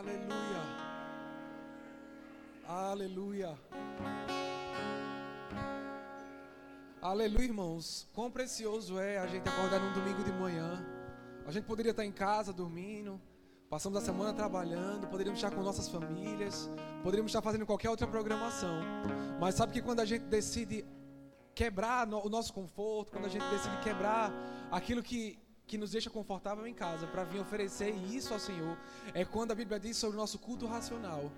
Aleluia. Aleluia. Aleluia, irmãos. Quão precioso é a gente acordar num domingo de manhã. A gente poderia estar em casa dormindo, passamos a semana trabalhando, poderíamos estar com nossas famílias, poderíamos estar fazendo qualquer outra programação. Mas sabe que quando a gente decide quebrar o nosso conforto, quando a gente decide quebrar aquilo que que nos deixa confortável em casa para vir oferecer isso ao Senhor é quando a Bíblia diz sobre o nosso culto racional.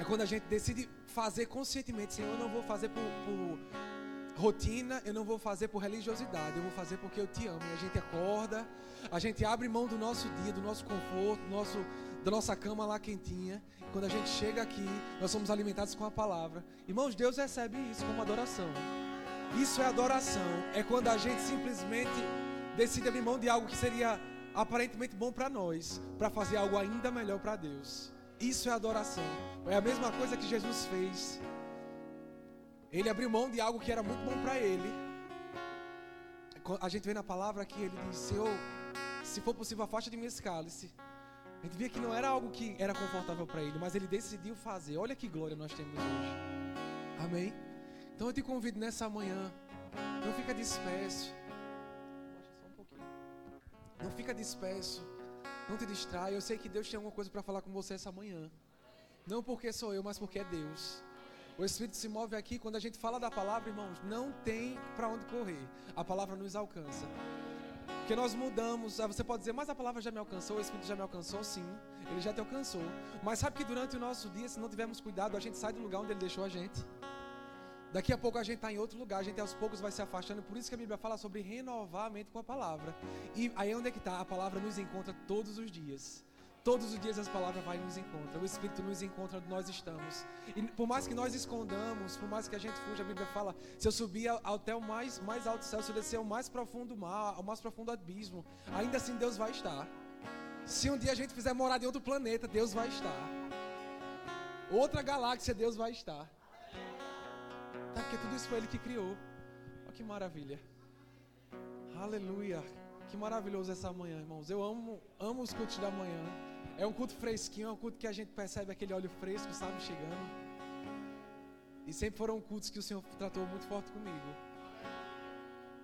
É quando a gente decide fazer conscientemente, Senhor, eu não vou fazer por, por rotina, eu não vou fazer por religiosidade, eu vou fazer porque eu te amo. E a gente acorda, a gente abre mão do nosso dia, do nosso conforto, do nosso, da nossa cama lá quentinha. Quando a gente chega aqui, nós somos alimentados com a palavra. Irmãos, Deus recebe isso como adoração. Isso é adoração. É quando a gente simplesmente decide abrir mão de algo que seria aparentemente bom para nós, para fazer algo ainda melhor para Deus. Isso é adoração. É a mesma coisa que Jesus fez. Ele abriu mão de algo que era muito bom para ele. A gente vê na palavra que ele diz: Senhor, se for possível, afasta de mim esse cálice. A gente via que não era algo que era confortável para ele, mas ele decidiu fazer. Olha que glória nós temos hoje. Amém? Então eu te convido nessa manhã. Não fica disperso. Não fica disperso. Não te distrai. Eu sei que Deus tem alguma coisa para falar com você essa manhã. Não porque sou eu, mas porque é Deus. O Espírito se move aqui quando a gente fala da palavra, irmãos. Não tem para onde correr. A palavra nos alcança. Porque nós mudamos. Você pode dizer, mas a palavra já me alcançou, o Espírito já me alcançou, sim. Ele já te alcançou. Mas sabe que durante o nosso dia, se não tivermos cuidado, a gente sai do lugar onde ele deixou a gente. Daqui a pouco a gente está em outro lugar, a gente aos poucos vai se afastando. Por isso que a Bíblia fala sobre renovar a mente com a palavra. E aí onde é que está? A palavra nos encontra todos os dias. Todos os dias as palavras vai nos encontra. O Espírito nos encontra onde nós estamos. E por mais que nós escondamos, por mais que a gente fuja, a Bíblia fala: se eu subir até o mais, mais alto céu, se eu descer ao mais profundo mar, ao mais profundo abismo, ainda assim Deus vai estar. Se um dia a gente fizer morar em outro planeta, Deus vai estar. Outra galáxia, Deus vai estar. Tá, porque tudo isso foi Ele que criou. Olha que maravilha. Aleluia. Que maravilhoso essa manhã, irmãos. Eu amo, amo os cultos da manhã. É um culto fresquinho, é um culto que a gente percebe aquele óleo fresco, sabe, chegando. E sempre foram cultos que o Senhor tratou muito forte comigo.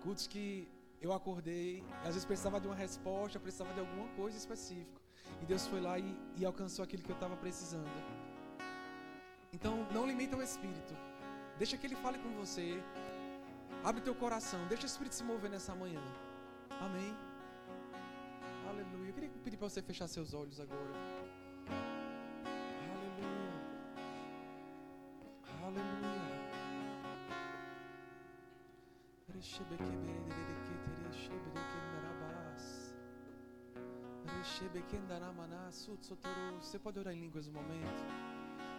Cultos que eu acordei, às vezes precisava de uma resposta, precisava de alguma coisa específica. E Deus foi lá e, e alcançou aquilo que eu estava precisando. Então, não limita o Espírito. Deixa que Ele fale com você. Abre teu coração. Deixa o Espírito se mover nessa manhã. Amém. Aleluia. Eu queria pedir para você fechar seus olhos agora. Aleluia. Aleluia. Você pode orar em línguas no momento.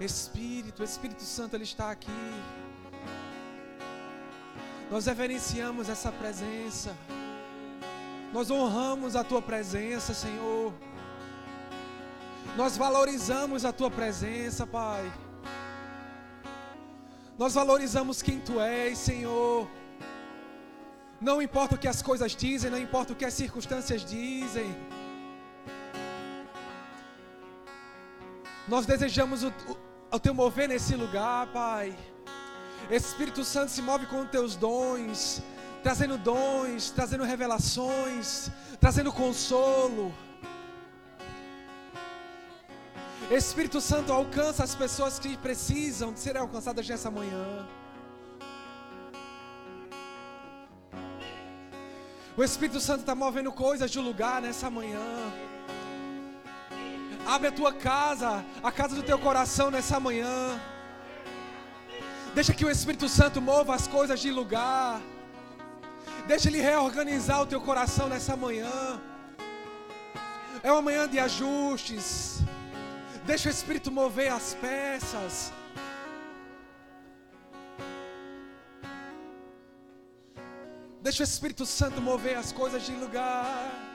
Espírito, Espírito Santo, Ele está aqui. Nós reverenciamos essa presença. Nós honramos a Tua presença, Senhor. Nós valorizamos a Tua presença, Pai. Nós valorizamos quem Tu és, Senhor. Não importa o que as coisas dizem, não importa o que as circunstâncias dizem. Nós desejamos o, ao teu mover nesse lugar, Pai. Espírito Santo se move com os teus dons, trazendo dons, trazendo revelações, trazendo consolo. Espírito Santo alcança as pessoas que precisam de serem alcançadas nessa manhã. O Espírito Santo está movendo coisas de lugar nessa manhã. Abre a tua casa, a casa do teu coração nessa manhã. Deixa que o Espírito Santo mova as coisas de lugar. Deixa ele reorganizar o teu coração nessa manhã. É uma manhã de ajustes. Deixa o Espírito mover as peças. Deixa o Espírito Santo mover as coisas de lugar.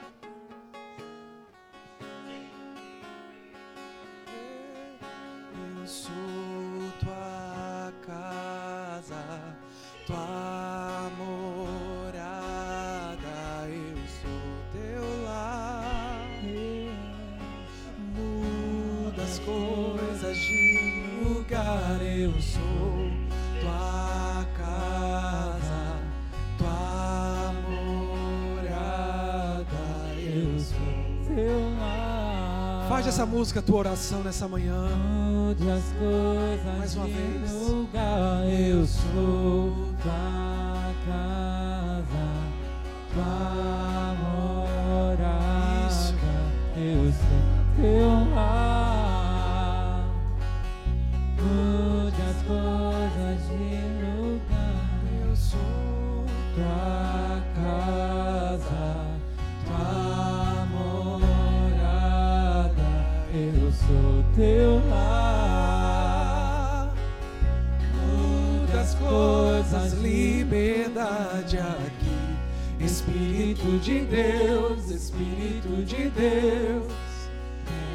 soul. Faz essa música tua oração nessa manhã. Mude as coisas Mais uma vez. lugar. Eu sou tua casa, tua morada. Isso. Eu sou teu lar. Mude as coisas teu lar. Muda as coisas, liberdade aqui. Espírito de Deus, Espírito de Deus,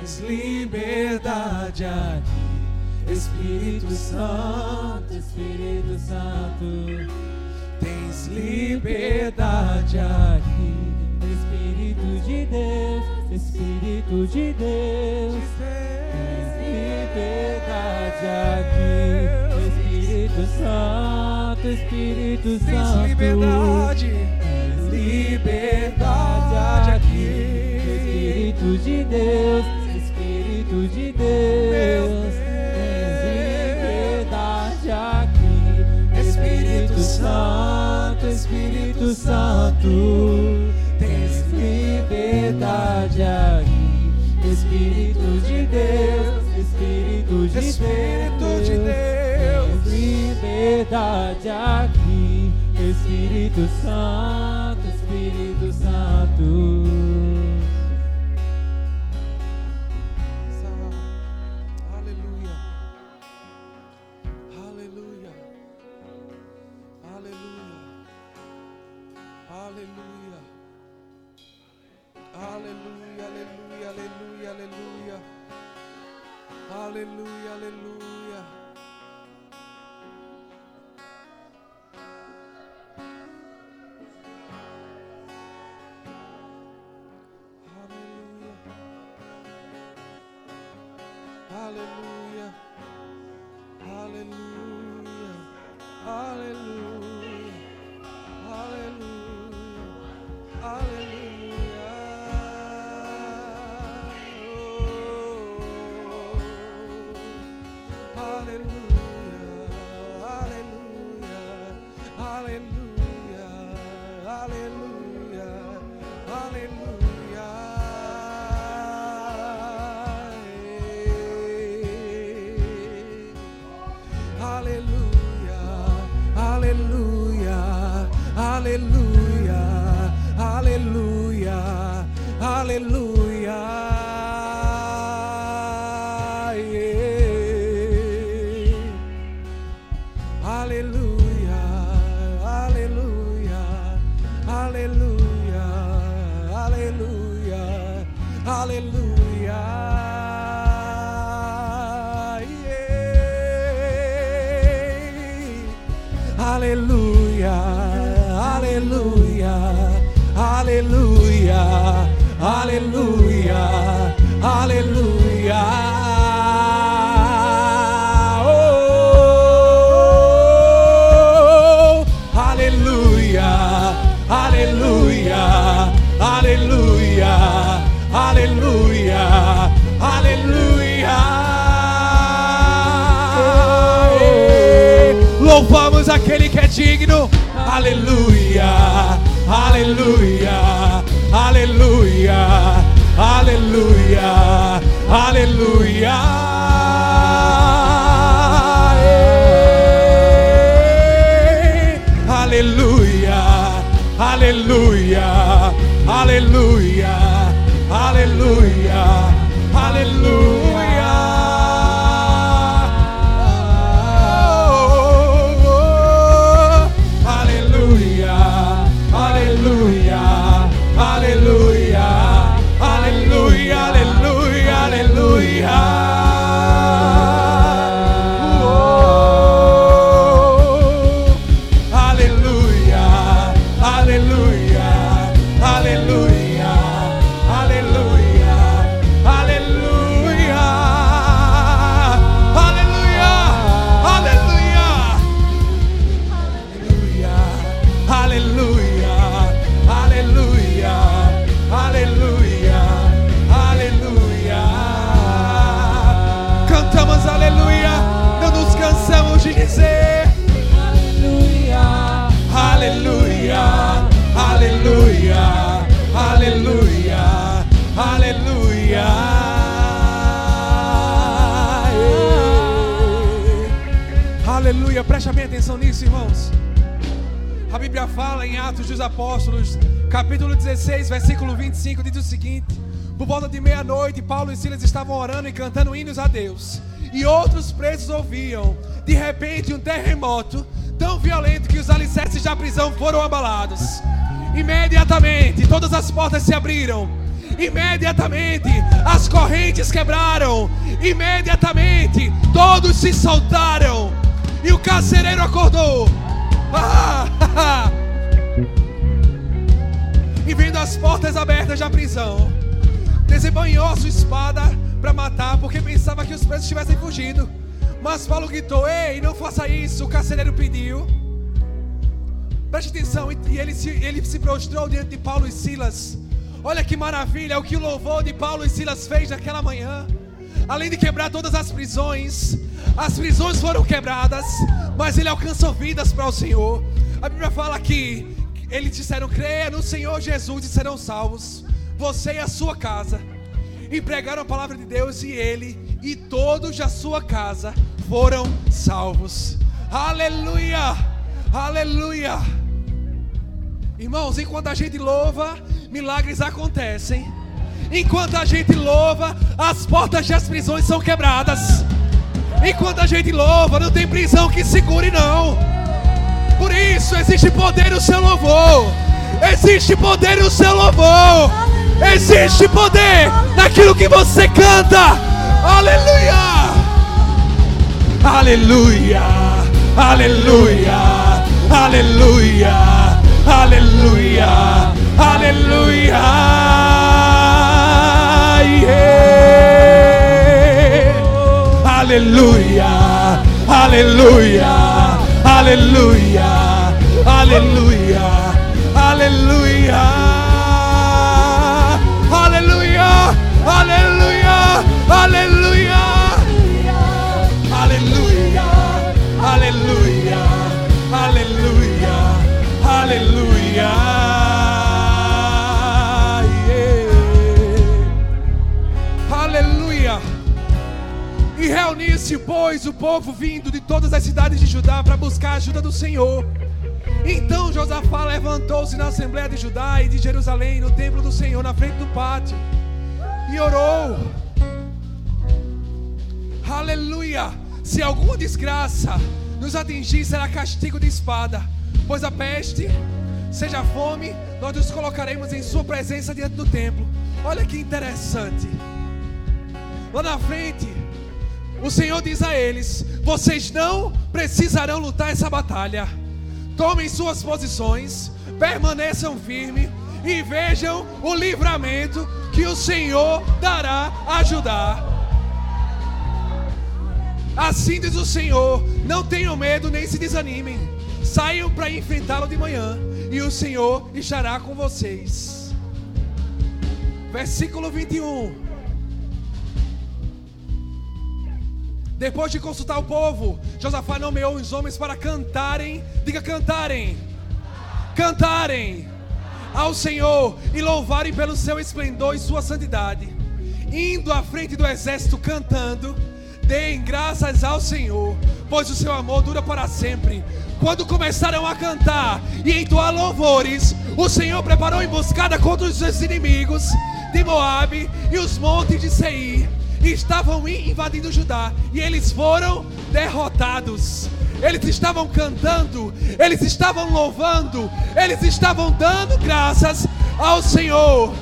tens liberdade aqui. Espírito Santo, Espírito Santo, tens liberdade aqui. Espírito de Deus, Espírito de Deus. liberdade aqui. Espírito Santo, Espírito Santo. liberdade, liberdade aqui. Espírito de Deus, Espírito de Deus. Liberdade aqui. Espírito Santo, Espírito Santo. Liberdade aqui. Espírito de Deus, Espírito de Espírito de Deus. Deus. Tens liberdade aqui. Espírito Santo, Espírito Santo. Hallelujah, hallelujah. Seguinte: Por volta de meia-noite, Paulo e Silas estavam orando e cantando hinos a Deus. E outros presos ouviam. De repente, um terremoto tão violento que os alicerces da prisão foram abalados. Imediatamente, todas as portas se abriram. Imediatamente, as correntes quebraram. Imediatamente, todos se soltaram. E o carcereiro acordou. Ah. E vendo as portas abertas da prisão, desembanhou a sua espada para matar, porque pensava que os presos tivessem fugido. Mas Paulo gritou: Ei, não faça isso. O carcereiro pediu. Preste atenção, e ele se, ele se prostrou diante de Paulo e Silas. Olha que maravilha, o que o louvor de Paulo e Silas fez naquela manhã. Além de quebrar todas as prisões, as prisões foram quebradas, mas ele alcançou vidas para o Senhor. A Bíblia fala que eles disseram: creia no Senhor Jesus e serão salvos, você e a sua casa. E pregaram a palavra de Deus, e ele e todos da sua casa foram salvos. Aleluia! Aleluia! Irmãos, enquanto a gente louva, milagres acontecem. Enquanto a gente louva, as portas das prisões são quebradas. Enquanto a gente louva, não tem prisão que segure, não. Por isso, existe poder no seu louvor. Existe poder no seu louvor. Existe poder naquilo que você canta. Aleluia! Aleluia! Aleluia! Aleluia! Aleluia, aleluia. Aleluia, aleluia, aleluia, aleluia, aleluia. Aleluia, aleluia, aleluia. Aleluia, aleluia, aleluia. Aleluia. Aleluia. E reuniu-se, pois, o povo vindo todas as cidades de Judá para buscar a ajuda do Senhor. Então Josafá levantou-se na Assembleia de Judá e de Jerusalém, no templo do Senhor, na frente do pátio, e orou. Aleluia! Se alguma desgraça nos atingir, será castigo de espada pois a peste, seja a fome, nós nos colocaremos em Sua presença diante do templo. Olha que interessante. Lá na frente, o Senhor diz a eles: Vocês não precisarão lutar essa batalha. Tomem suas posições, permaneçam firmes e vejam o livramento que o Senhor dará a ajudar. Assim diz o Senhor: Não tenham medo nem se desanimem. Saiam para enfrentá-lo de manhã, e o Senhor estará com vocês. Versículo 21. Depois de consultar o povo, Josafá nomeou os homens para cantarem, diga cantarem, cantarem ao Senhor e louvarem pelo seu esplendor e sua santidade, indo à frente do exército cantando, deem graças ao Senhor, pois o seu amor dura para sempre. Quando começaram a cantar e entoar louvores, o Senhor preparou emboscada contra os seus inimigos de Moabe e os montes de Seir. Estavam invadindo Judá e eles foram derrotados. Eles estavam cantando, eles estavam louvando, eles estavam dando graças ao Senhor.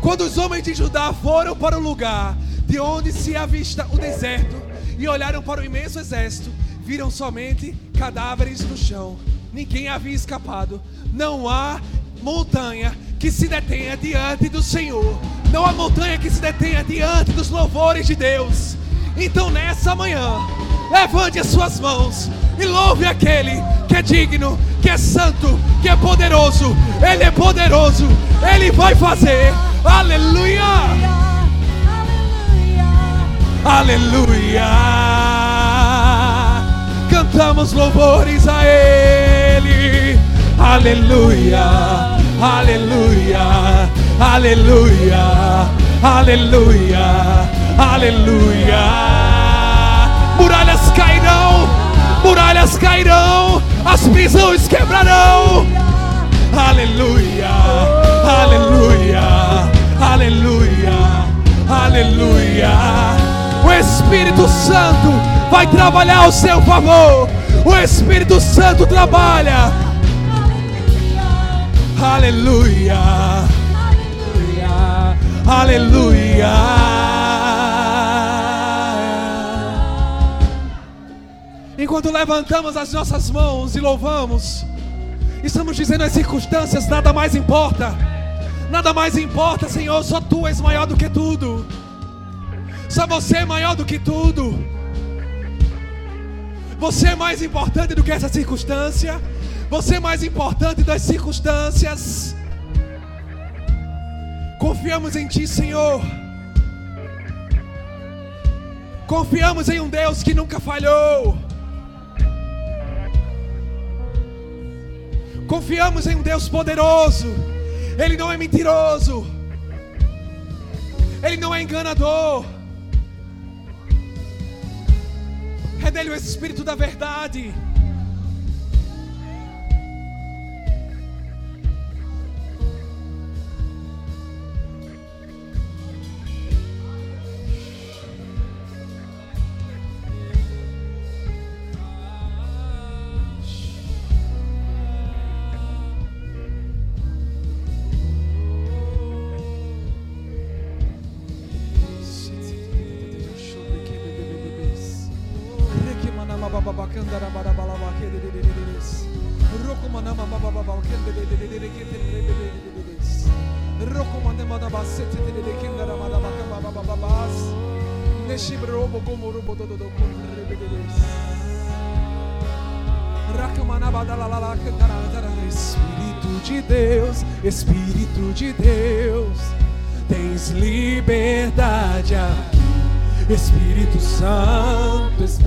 Quando os homens de Judá foram para o lugar de onde se avista o deserto e olharam para o imenso exército, viram somente cadáveres no chão. Ninguém havia escapado. Não há montanha que se detenha diante do Senhor. Não há montanha que se detenha diante dos louvores de Deus. Então, nessa manhã, levante as suas mãos e louve aquele que é digno, que é santo, que é poderoso. Ele é poderoso, ele vai fazer. Aleluia! Aleluia! Cantamos louvores a Ele. Aleluia! Aleluia, aleluia, aleluia, aleluia. Muralhas cairão, muralhas cairão, as prisões quebrarão. Aleluia, aleluia, aleluia, aleluia. O Espírito Santo vai trabalhar ao seu favor. O Espírito Santo trabalha Aleluia, aleluia. Enquanto levantamos as nossas mãos e louvamos, estamos dizendo as circunstâncias, nada mais importa. Nada mais importa, Senhor, só tu és maior do que tudo. Só você é maior do que tudo. Você é mais importante do que essa circunstância. Você é mais importante das circunstâncias. Confiamos em Ti, Senhor. Confiamos em um Deus que nunca falhou. Confiamos em um Deus poderoso. Ele não é mentiroso. Ele não é enganador. É dele o Espírito da verdade.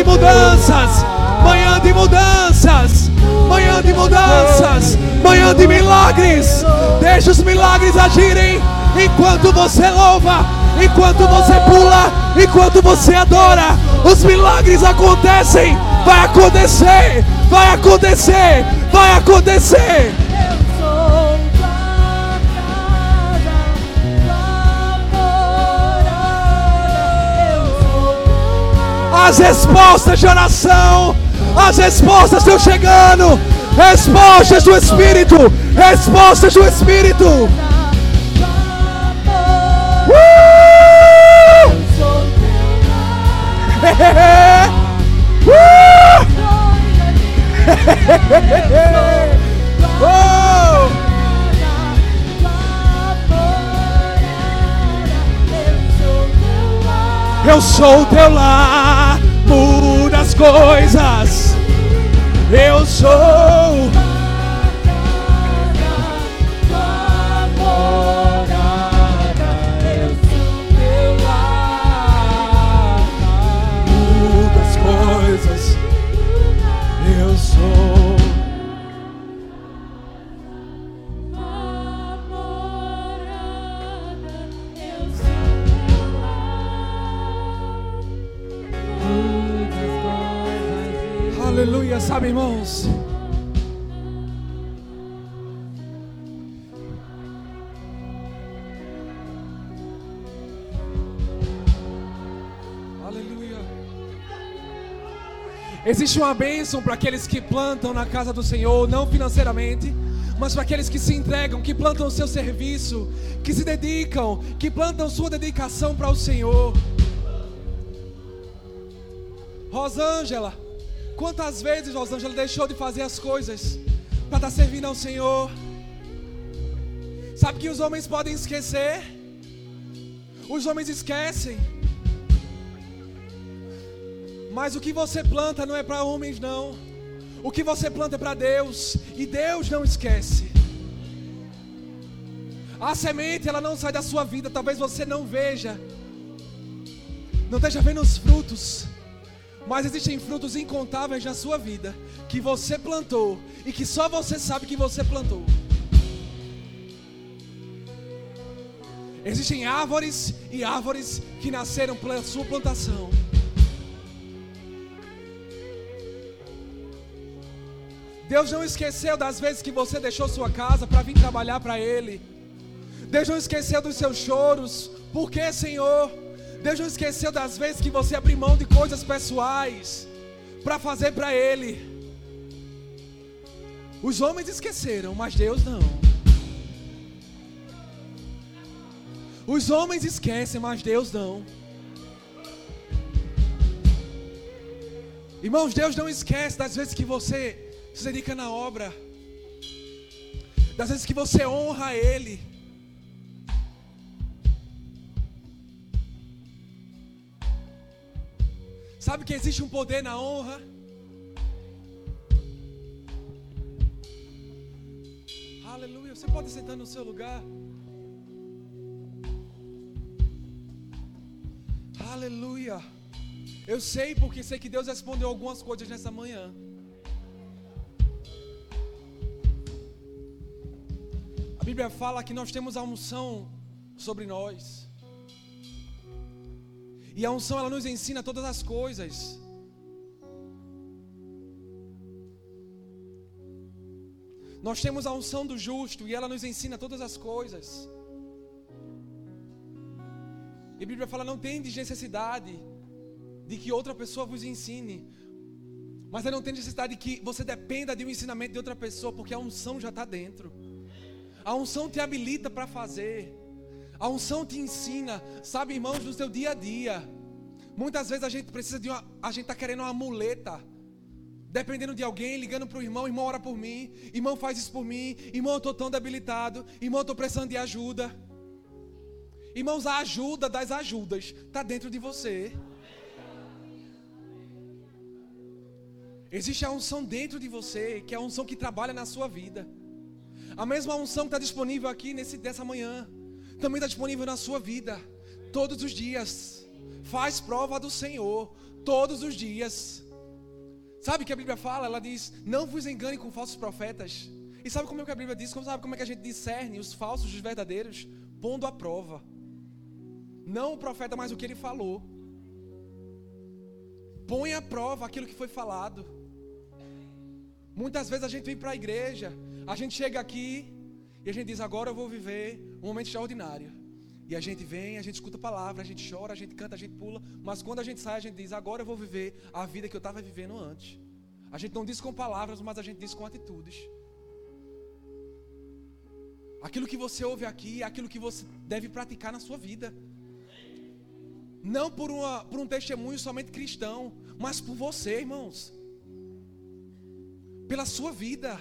De mudanças, manhã de mudanças, manhã de mudanças, manhã de milagres. Deixa os milagres agirem enquanto você louva, enquanto você pula, enquanto você adora. Os milagres acontecem, vai acontecer, vai acontecer, vai acontecer. As respostas de oração, as respostas estão chegando. Respostas do Espírito, respostas do Espírito. Uh! Uh! Oh! Eu sou teu lar, coisas. Eu sou. Aleluia, sabe, irmãos? Aleluia. Existe uma bênção para aqueles que plantam na casa do Senhor, não financeiramente, mas para aqueles que se entregam, que plantam o seu serviço, que se dedicam, que plantam sua dedicação para o Senhor. Rosângela, quantas vezes Rosângela deixou de fazer as coisas para estar servindo ao Senhor? Sabe que os homens podem esquecer? Os homens esquecem. Mas o que você planta não é para homens, não. O que você planta é para Deus. E Deus não esquece. A semente, ela não sai da sua vida. Talvez você não veja. Não esteja vendo os frutos. Mas existem frutos incontáveis na sua vida. Que você plantou. E que só você sabe que você plantou. Existem árvores e árvores que nasceram pela sua plantação. Deus não esqueceu das vezes que você deixou sua casa para vir trabalhar para Ele. Deus não esqueceu dos seus choros. Por que, Senhor? Deus não esqueceu das vezes que você abriu mão de coisas pessoais para fazer para Ele. Os homens esqueceram, mas Deus não. Os homens esquecem, mas Deus não. Irmãos, Deus não esquece das vezes que você se dedica na obra, das vezes que você honra Ele. Sabe que existe um poder na honra? Aleluia. Você pode sentar no seu lugar. Aleluia. Eu sei porque sei que Deus respondeu algumas coisas nessa manhã. A Bíblia fala que nós temos a unção sobre nós. E a unção ela nos ensina todas as coisas. Nós temos a unção do justo e ela nos ensina todas as coisas. E a Bíblia fala: não tem necessidade de que outra pessoa vos ensine, mas não tem necessidade de que você dependa de um ensinamento de outra pessoa, porque a unção já está dentro. A unção te habilita para fazer. A unção te ensina, sabe, irmãos, no seu dia a dia. Muitas vezes a gente precisa de uma. A gente está querendo uma muleta. Dependendo de alguém, ligando para o irmão, irmão, ora por mim. Irmão, faz isso por mim. Irmão, eu estou tão debilitado. Irmão, eu estou precisando de ajuda. Irmãos, a ajuda das ajudas está dentro de você. Existe a unção dentro de você, que é a unção que trabalha na sua vida. A mesma unção que está disponível aqui nesse, dessa manhã, também está disponível na sua vida, todos os dias. Faz prova do Senhor, todos os dias. Sabe o que a Bíblia fala? Ela diz: Não vos engane com falsos profetas. E sabe como é que a Bíblia diz? Como sabe como é que a gente discerne os falsos dos verdadeiros? Pondo à prova. Não o profeta, mas o que ele falou. Põe à prova aquilo que foi falado. Muitas vezes a gente vem para a igreja, a gente chega aqui e a gente diz: Agora eu vou viver um momento extraordinário. E a gente vem, a gente escuta a palavra, a gente chora, a gente canta, a gente pula. Mas quando a gente sai, a gente diz: Agora eu vou viver a vida que eu estava vivendo antes. A gente não diz com palavras, mas a gente diz com atitudes. Aquilo que você ouve aqui é aquilo que você deve praticar na sua vida. Não por, uma, por um testemunho somente cristão, mas por você, irmãos. Pela sua vida.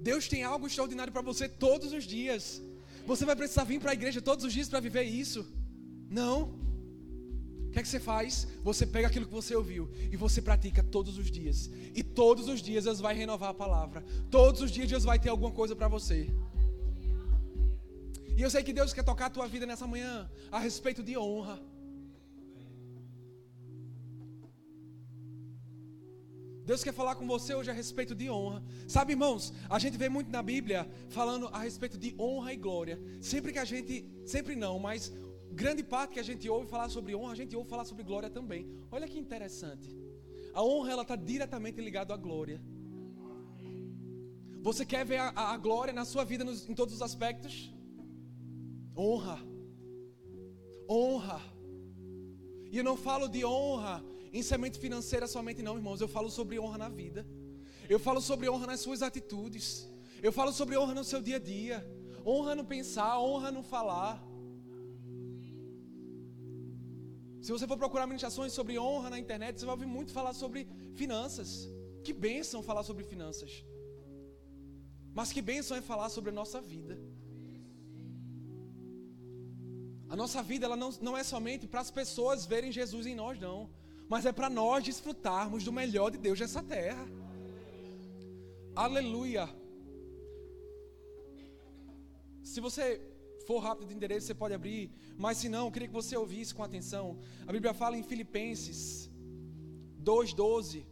Deus tem algo extraordinário para você todos os dias. Você vai precisar vir para a igreja todos os dias para viver isso? Não. O que é que você faz? Você pega aquilo que você ouviu e você pratica todos os dias. E todos os dias Deus vai renovar a palavra. Todos os dias Deus vai ter alguma coisa para você. E eu sei que Deus quer tocar a tua vida nessa manhã a respeito de honra. Deus quer falar com você hoje a respeito de honra. Sabe, irmãos, a gente vê muito na Bíblia falando a respeito de honra e glória. Sempre que a gente, sempre não, mas grande parte que a gente ouve falar sobre honra, a gente ouve falar sobre glória também. Olha que interessante. A honra ela está diretamente ligada à glória. Você quer ver a, a, a glória na sua vida nos, em todos os aspectos? Honra. Honra. E eu não falo de honra em semente financeira somente, não, irmãos. Eu falo sobre honra na vida. Eu falo sobre honra nas suas atitudes. Eu falo sobre honra no seu dia a dia. Honra no pensar, honra no falar. Se você for procurar ministrações sobre honra na internet, você vai ouvir muito falar sobre finanças. Que bênção falar sobre finanças. Mas que bênção é falar sobre a nossa vida. A nossa vida ela não, não é somente para as pessoas verem Jesus em nós, não. Mas é para nós desfrutarmos do melhor de Deus nessa terra. Aleluia. Se você for rápido de endereço, você pode abrir. Mas se não, eu queria que você ouvisse com atenção. A Bíblia fala em Filipenses 2,12.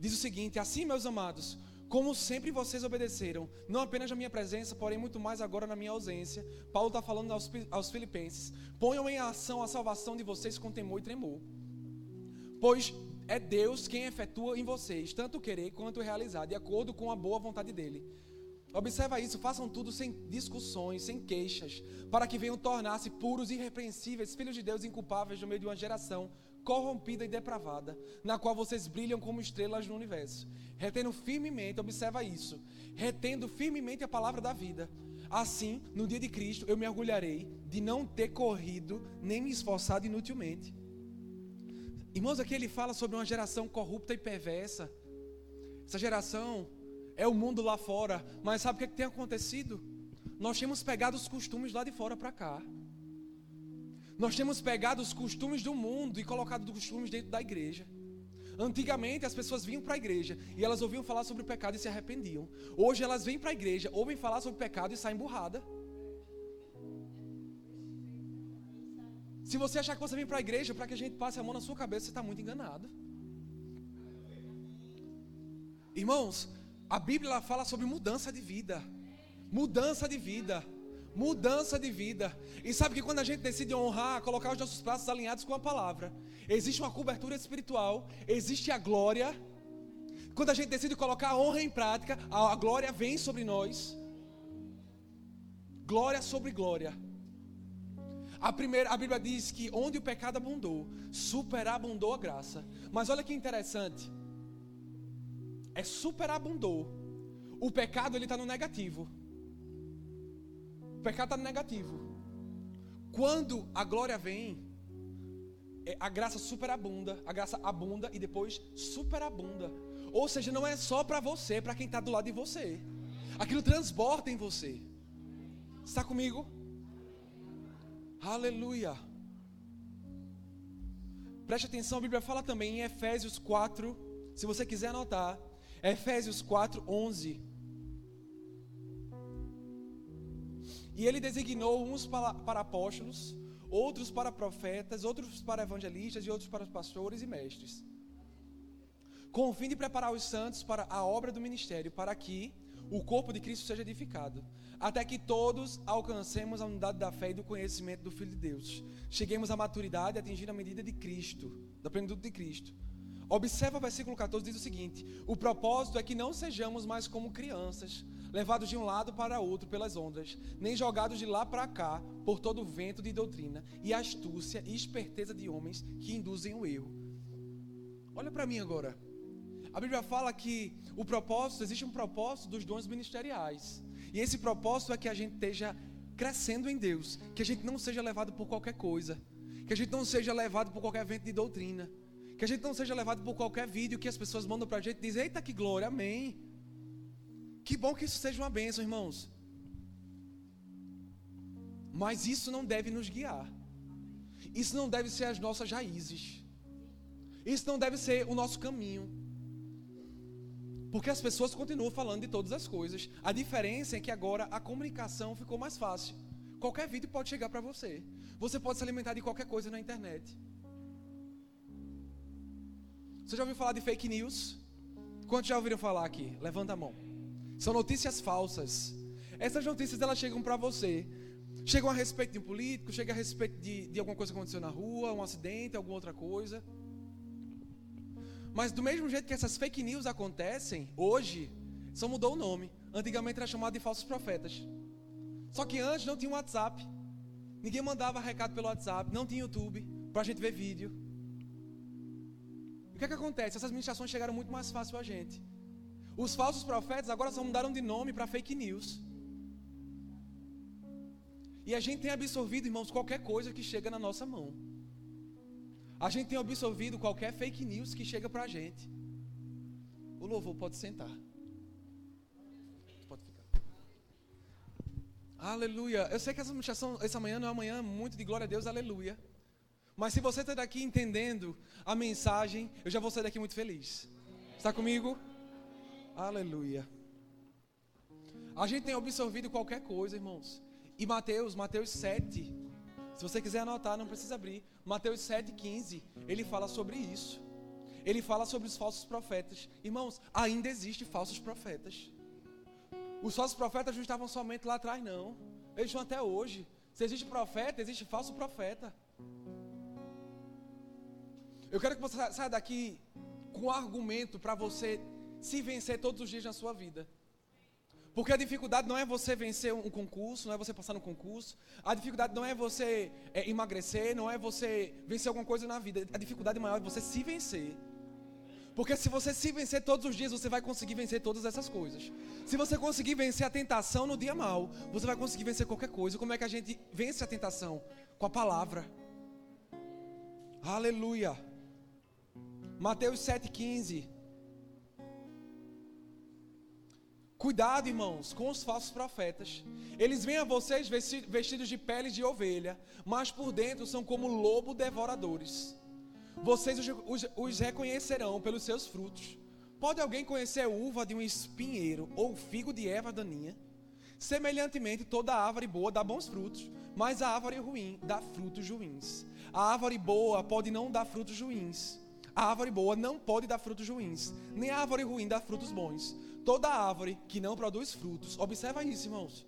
Diz o seguinte: Assim, meus amados, como sempre vocês obedeceram, não apenas na minha presença, porém muito mais agora na minha ausência. Paulo está falando aos, aos Filipenses: ponham em ação a salvação de vocês com temor e tremor, pois é Deus quem efetua em vocês, tanto querer quanto realizar, de acordo com a boa vontade dele. Observa isso, façam tudo sem discussões, sem queixas, para que venham tornar-se puros irrepreensíveis, filhos de Deus inculpáveis no meio de uma geração corrompida e depravada, na qual vocês brilham como estrelas no universo, retendo firmemente, observa isso, retendo firmemente a palavra da vida. Assim, no dia de Cristo, eu me orgulharei de não ter corrido nem me esforçado inutilmente. Irmãos, aqui ele fala sobre uma geração corrupta e perversa. Essa geração é o mundo lá fora. Mas sabe o que, é que tem acontecido? Nós temos pegado os costumes lá de fora para cá. Nós temos pegado os costumes do mundo e colocado os costumes dentro da igreja. Antigamente as pessoas vinham para a igreja e elas ouviam falar sobre o pecado e se arrependiam. Hoje elas vêm para a igreja, ouvem falar sobre o pecado e saem burrada. Se você achar que você vem para a igreja para que a gente passe a mão na sua cabeça, você está muito enganado. Irmãos, a Bíblia fala sobre mudança de vida. Mudança de vida. Mudança de vida. E sabe que quando a gente decide honrar, colocar os nossos braços alinhados com a palavra, existe uma cobertura espiritual, existe a glória. Quando a gente decide colocar a honra em prática, a glória vem sobre nós. Glória sobre glória. A, primeira, a Bíblia diz que onde o pecado abundou, superabundou a graça. Mas olha que interessante é superabundou. O pecado ele está no negativo. O pecado está no negativo. Quando a glória vem, é, a graça superabunda, a graça abunda e depois superabunda. Ou seja, não é só para você, é para quem está do lado de você. Aquilo transborda em você. Está comigo? Aleluia. Preste atenção, a Bíblia fala também em Efésios 4, se você quiser anotar, Efésios 4, 11. E ele designou uns para, para apóstolos, outros para profetas, outros para evangelistas e outros para pastores e mestres. Com o fim de preparar os santos para a obra do ministério, para que o corpo de Cristo seja edificado, até que todos alcancemos a unidade da fé e do conhecimento do Filho de Deus. Cheguemos à maturidade atingir a medida de Cristo, da plenitude de Cristo. Observa o versículo 14, diz o seguinte: O propósito é que não sejamos mais como crianças, levados de um lado para outro pelas ondas, nem jogados de lá para cá por todo o vento de doutrina e astúcia e esperteza de homens que induzem o erro. Olha para mim agora. A Bíblia fala que o propósito, existe um propósito dos dons ministeriais. E esse propósito é que a gente esteja crescendo em Deus, que a gente não seja levado por qualquer coisa, que a gente não seja levado por qualquer vento de doutrina, que a gente não seja levado por qualquer vídeo que as pessoas mandam para a gente e dizem, eita que glória, amém. Que bom que isso seja uma bênção, irmãos. Mas isso não deve nos guiar. Isso não deve ser as nossas raízes. Isso não deve ser o nosso caminho. Porque as pessoas continuam falando de todas as coisas. A diferença é que agora a comunicação ficou mais fácil. Qualquer vídeo pode chegar para você. Você pode se alimentar de qualquer coisa na internet. Você já ouviu falar de fake news? Quantos já ouviram falar aqui? Levanta a mão. São notícias falsas. Essas notícias elas chegam para você. Chegam a respeito de um político, chegam a respeito de, de alguma coisa que aconteceu na rua, um acidente, alguma outra coisa. Mas do mesmo jeito que essas fake news acontecem, hoje, só mudou o nome. Antigamente era chamado de falsos profetas. Só que antes não tinha WhatsApp. Ninguém mandava recado pelo WhatsApp, não tinha YouTube para a gente ver vídeo. O que é que acontece? Essas ministrações chegaram muito mais fácil a gente. Os falsos profetas agora só mudaram de nome para fake news. E a gente tem absorvido, irmãos, qualquer coisa que chega na nossa mão. A gente tem absorvido qualquer fake news que chega para a gente. O louvor pode sentar. Pode ficar. Aleluia. Eu sei que essa essa manhã não é uma manhã muito de glória a Deus, aleluia. Mas se você está daqui entendendo a mensagem, eu já vou sair daqui muito feliz. Está comigo? Aleluia. A gente tem absorvido qualquer coisa, irmãos. E Mateus, Mateus 7, se você quiser anotar, não precisa abrir. Mateus 7,15, ele fala sobre isso. Ele fala sobre os falsos profetas. Irmãos, ainda existem falsos profetas. Os falsos profetas não estavam somente lá atrás, não. Eles estão até hoje. Se existe profeta, existe falso profeta. Eu quero que você saia daqui com um argumento para você se vencer todos os dias na sua vida. Porque a dificuldade não é você vencer um concurso, não é você passar no concurso. A dificuldade não é você é, emagrecer, não é você vencer alguma coisa na vida. A dificuldade maior é você se vencer. Porque se você se vencer todos os dias, você vai conseguir vencer todas essas coisas. Se você conseguir vencer a tentação no dia mal, você vai conseguir vencer qualquer coisa. Como é que a gente vence a tentação? Com a palavra. Aleluia. Mateus 7,15. Cuidado, irmãos, com os falsos profetas. Eles vêm a vocês vestidos de peles de ovelha, mas por dentro são como lobo devoradores. Vocês os, os, os reconhecerão pelos seus frutos. Pode alguém conhecer a uva de um espinheiro ou figo de erva daninha? Semelhantemente, toda árvore boa dá bons frutos, mas a árvore ruim dá frutos ruins. A árvore boa pode não dar frutos ruins. A árvore boa não pode dar frutos ruins, nem a árvore ruim dá frutos bons. Toda árvore que não produz frutos, observa isso, irmãos.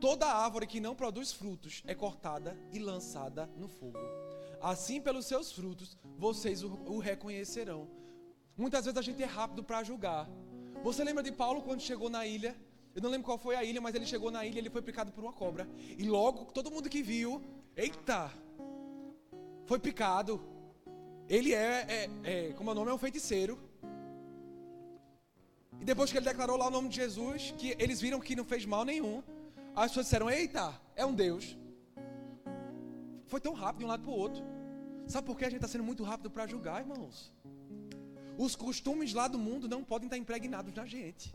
Toda árvore que não produz frutos é cortada e lançada no fogo. Assim, pelos seus frutos, vocês o, reconhecerão. Muitas vezes a gente é rápido para julgar. Você lembra de Paulo quando chegou na ilha? Eu não lembro qual foi a ilha, mas ele chegou na ilha e ele foi picado por uma cobra. E logo, todo mundo que viu, eita, foi picado. Ele é, é, é como é o nome, é um feiticeiro. E depois que ele declarou lá o nome de Jesus, que eles viram que não fez mal nenhum, as pessoas disseram: Eita, é um Deus. Foi tão rápido de um lado para o outro. Sabe por que a gente está sendo muito rápido para julgar, irmãos? Os costumes lá do mundo não podem estar impregnados na gente.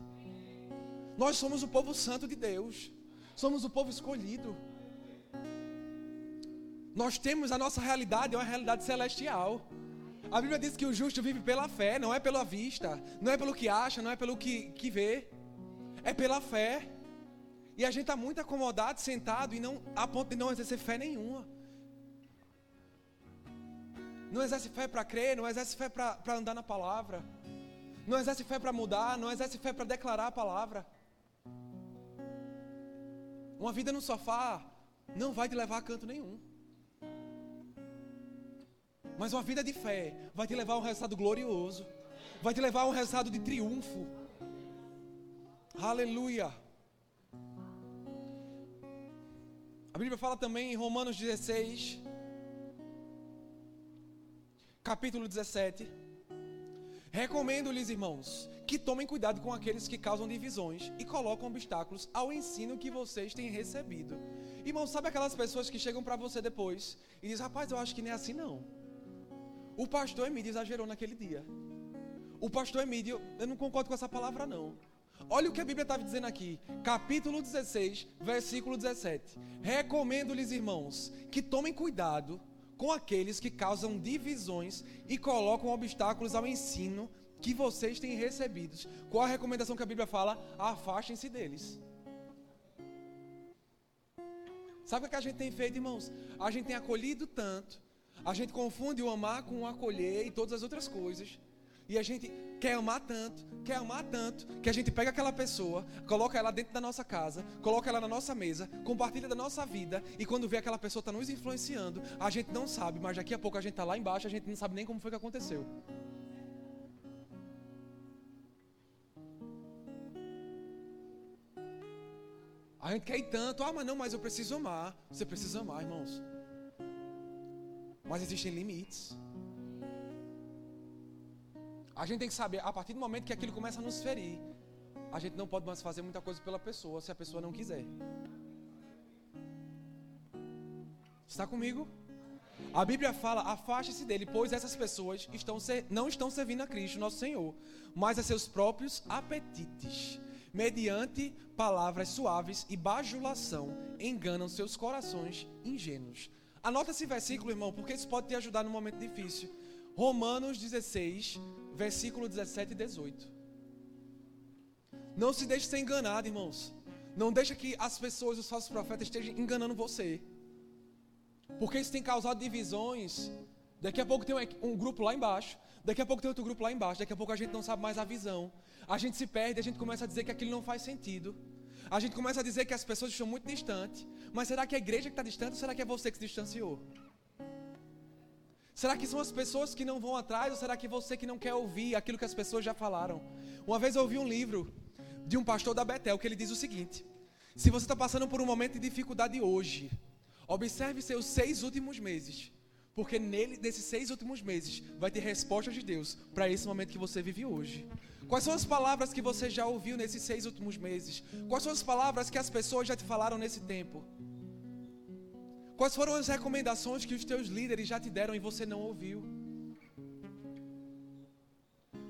Nós somos o povo santo de Deus. Somos o povo escolhido. Nós temos a nossa realidade, é uma realidade celestial. A Bíblia diz que o justo vive pela fé, não é pela vista, não é pelo que acha, não é pelo que, que vê, é pela fé. E a gente está muito acomodado, sentado, e não a ponto de não exercer fé nenhuma. Não exerce fé para crer, não exerce fé para andar na palavra. Não exerce fé para mudar, não exerce fé para declarar a palavra. Uma vida no sofá não vai te levar a canto nenhum. Mas uma vida de fé vai te levar a um resultado glorioso. Vai te levar a um resultado de triunfo. Aleluia. A Bíblia fala também em Romanos 16, capítulo 17. Recomendo-lhes, irmãos, que tomem cuidado com aqueles que causam divisões e colocam obstáculos ao ensino que vocês têm recebido. Irmão, sabe aquelas pessoas que chegam para você depois e dizem: Rapaz, eu acho que nem é assim não. O pastor Emílio exagerou naquele dia. O pastor Emílio, eu não concordo com essa palavra não. Olha o que a Bíblia estava dizendo aqui, capítulo 16, versículo 17. Recomendo-lhes, irmãos, que tomem cuidado com aqueles que causam divisões e colocam obstáculos ao ensino que vocês têm recebidos. Qual a recomendação que a Bíblia fala? Afastem-se deles. Sabe o que a gente tem feito, irmãos? A gente tem acolhido tanto, a gente confunde o amar com o acolher e todas as outras coisas. E a gente quer amar tanto, quer amar tanto, que a gente pega aquela pessoa, coloca ela dentro da nossa casa, coloca ela na nossa mesa, compartilha da nossa vida, e quando vê aquela pessoa está nos influenciando, a gente não sabe, mas daqui a pouco a gente está lá embaixo, a gente não sabe nem como foi que aconteceu. A gente quer ir tanto, ah, mas não, mas eu preciso amar. Você precisa amar, irmãos. Mas existem limites. A gente tem que saber, a partir do momento que aquilo começa a nos ferir, a gente não pode mais fazer muita coisa pela pessoa se a pessoa não quiser. Está comigo? A Bíblia fala: afaste-se dele, pois essas pessoas estão não estão servindo a Cristo, nosso Senhor, mas a seus próprios apetites mediante palavras suaves e bajulação, enganam seus corações ingênuos. Anota esse versículo, irmão, porque isso pode te ajudar num momento difícil. Romanos 16, versículo 17 e 18. Não se deixe ser enganado, irmãos. Não deixe que as pessoas, os falsos profetas, estejam enganando você. Porque isso tem causado divisões. Daqui a pouco tem um grupo lá embaixo. Daqui a pouco tem outro grupo lá embaixo. Daqui a pouco a gente não sabe mais a visão a gente se perde, a gente começa a dizer que aquilo não faz sentido. A gente começa a dizer que as pessoas estão muito distantes. Mas será que é a igreja que está distante ou será que é você que se distanciou? Será que são as pessoas que não vão atrás ou será que você que não quer ouvir aquilo que as pessoas já falaram? Uma vez eu ouvi um livro de um pastor da Betel que ele diz o seguinte: Se você está passando por um momento de dificuldade hoje, observe seus seis últimos meses, porque nele, nesses seis últimos meses, vai ter resposta de Deus para esse momento que você vive hoje. Quais são as palavras que você já ouviu nesses seis últimos meses? Quais são as palavras que as pessoas já te falaram nesse tempo? Quais foram as recomendações que os teus líderes já te deram e você não ouviu?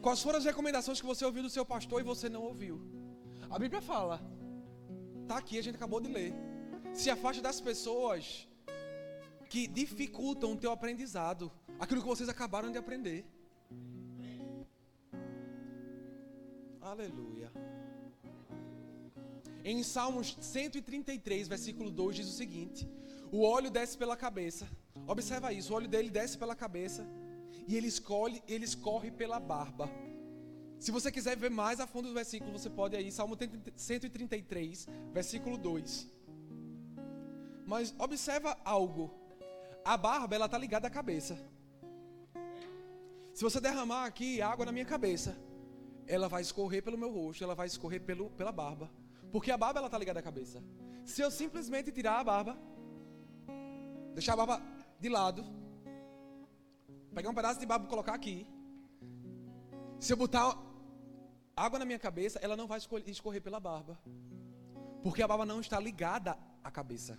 Quais foram as recomendações que você ouviu do seu pastor e você não ouviu? A Bíblia fala, tá aqui, a gente acabou de ler. Se afaste das pessoas que dificultam o teu aprendizado, aquilo que vocês acabaram de aprender. Aleluia. Em Salmos 133, versículo 2 diz o seguinte: O óleo desce pela cabeça. Observa isso, o óleo dele desce pela cabeça e ele escolhe, ele escorre pela barba. Se você quiser ver mais a fundo do versículo, você pode aí, Salmo 133, versículo 2. Mas observa algo. A barba, ela tá ligada à cabeça. Se você derramar aqui água na minha cabeça, ela vai escorrer pelo meu rosto, ela vai escorrer pelo, pela barba. Porque a barba ela está ligada à cabeça. Se eu simplesmente tirar a barba, deixar a barba de lado, pegar um pedaço de barba e colocar aqui, se eu botar água na minha cabeça, ela não vai escorrer pela barba. Porque a barba não está ligada à cabeça.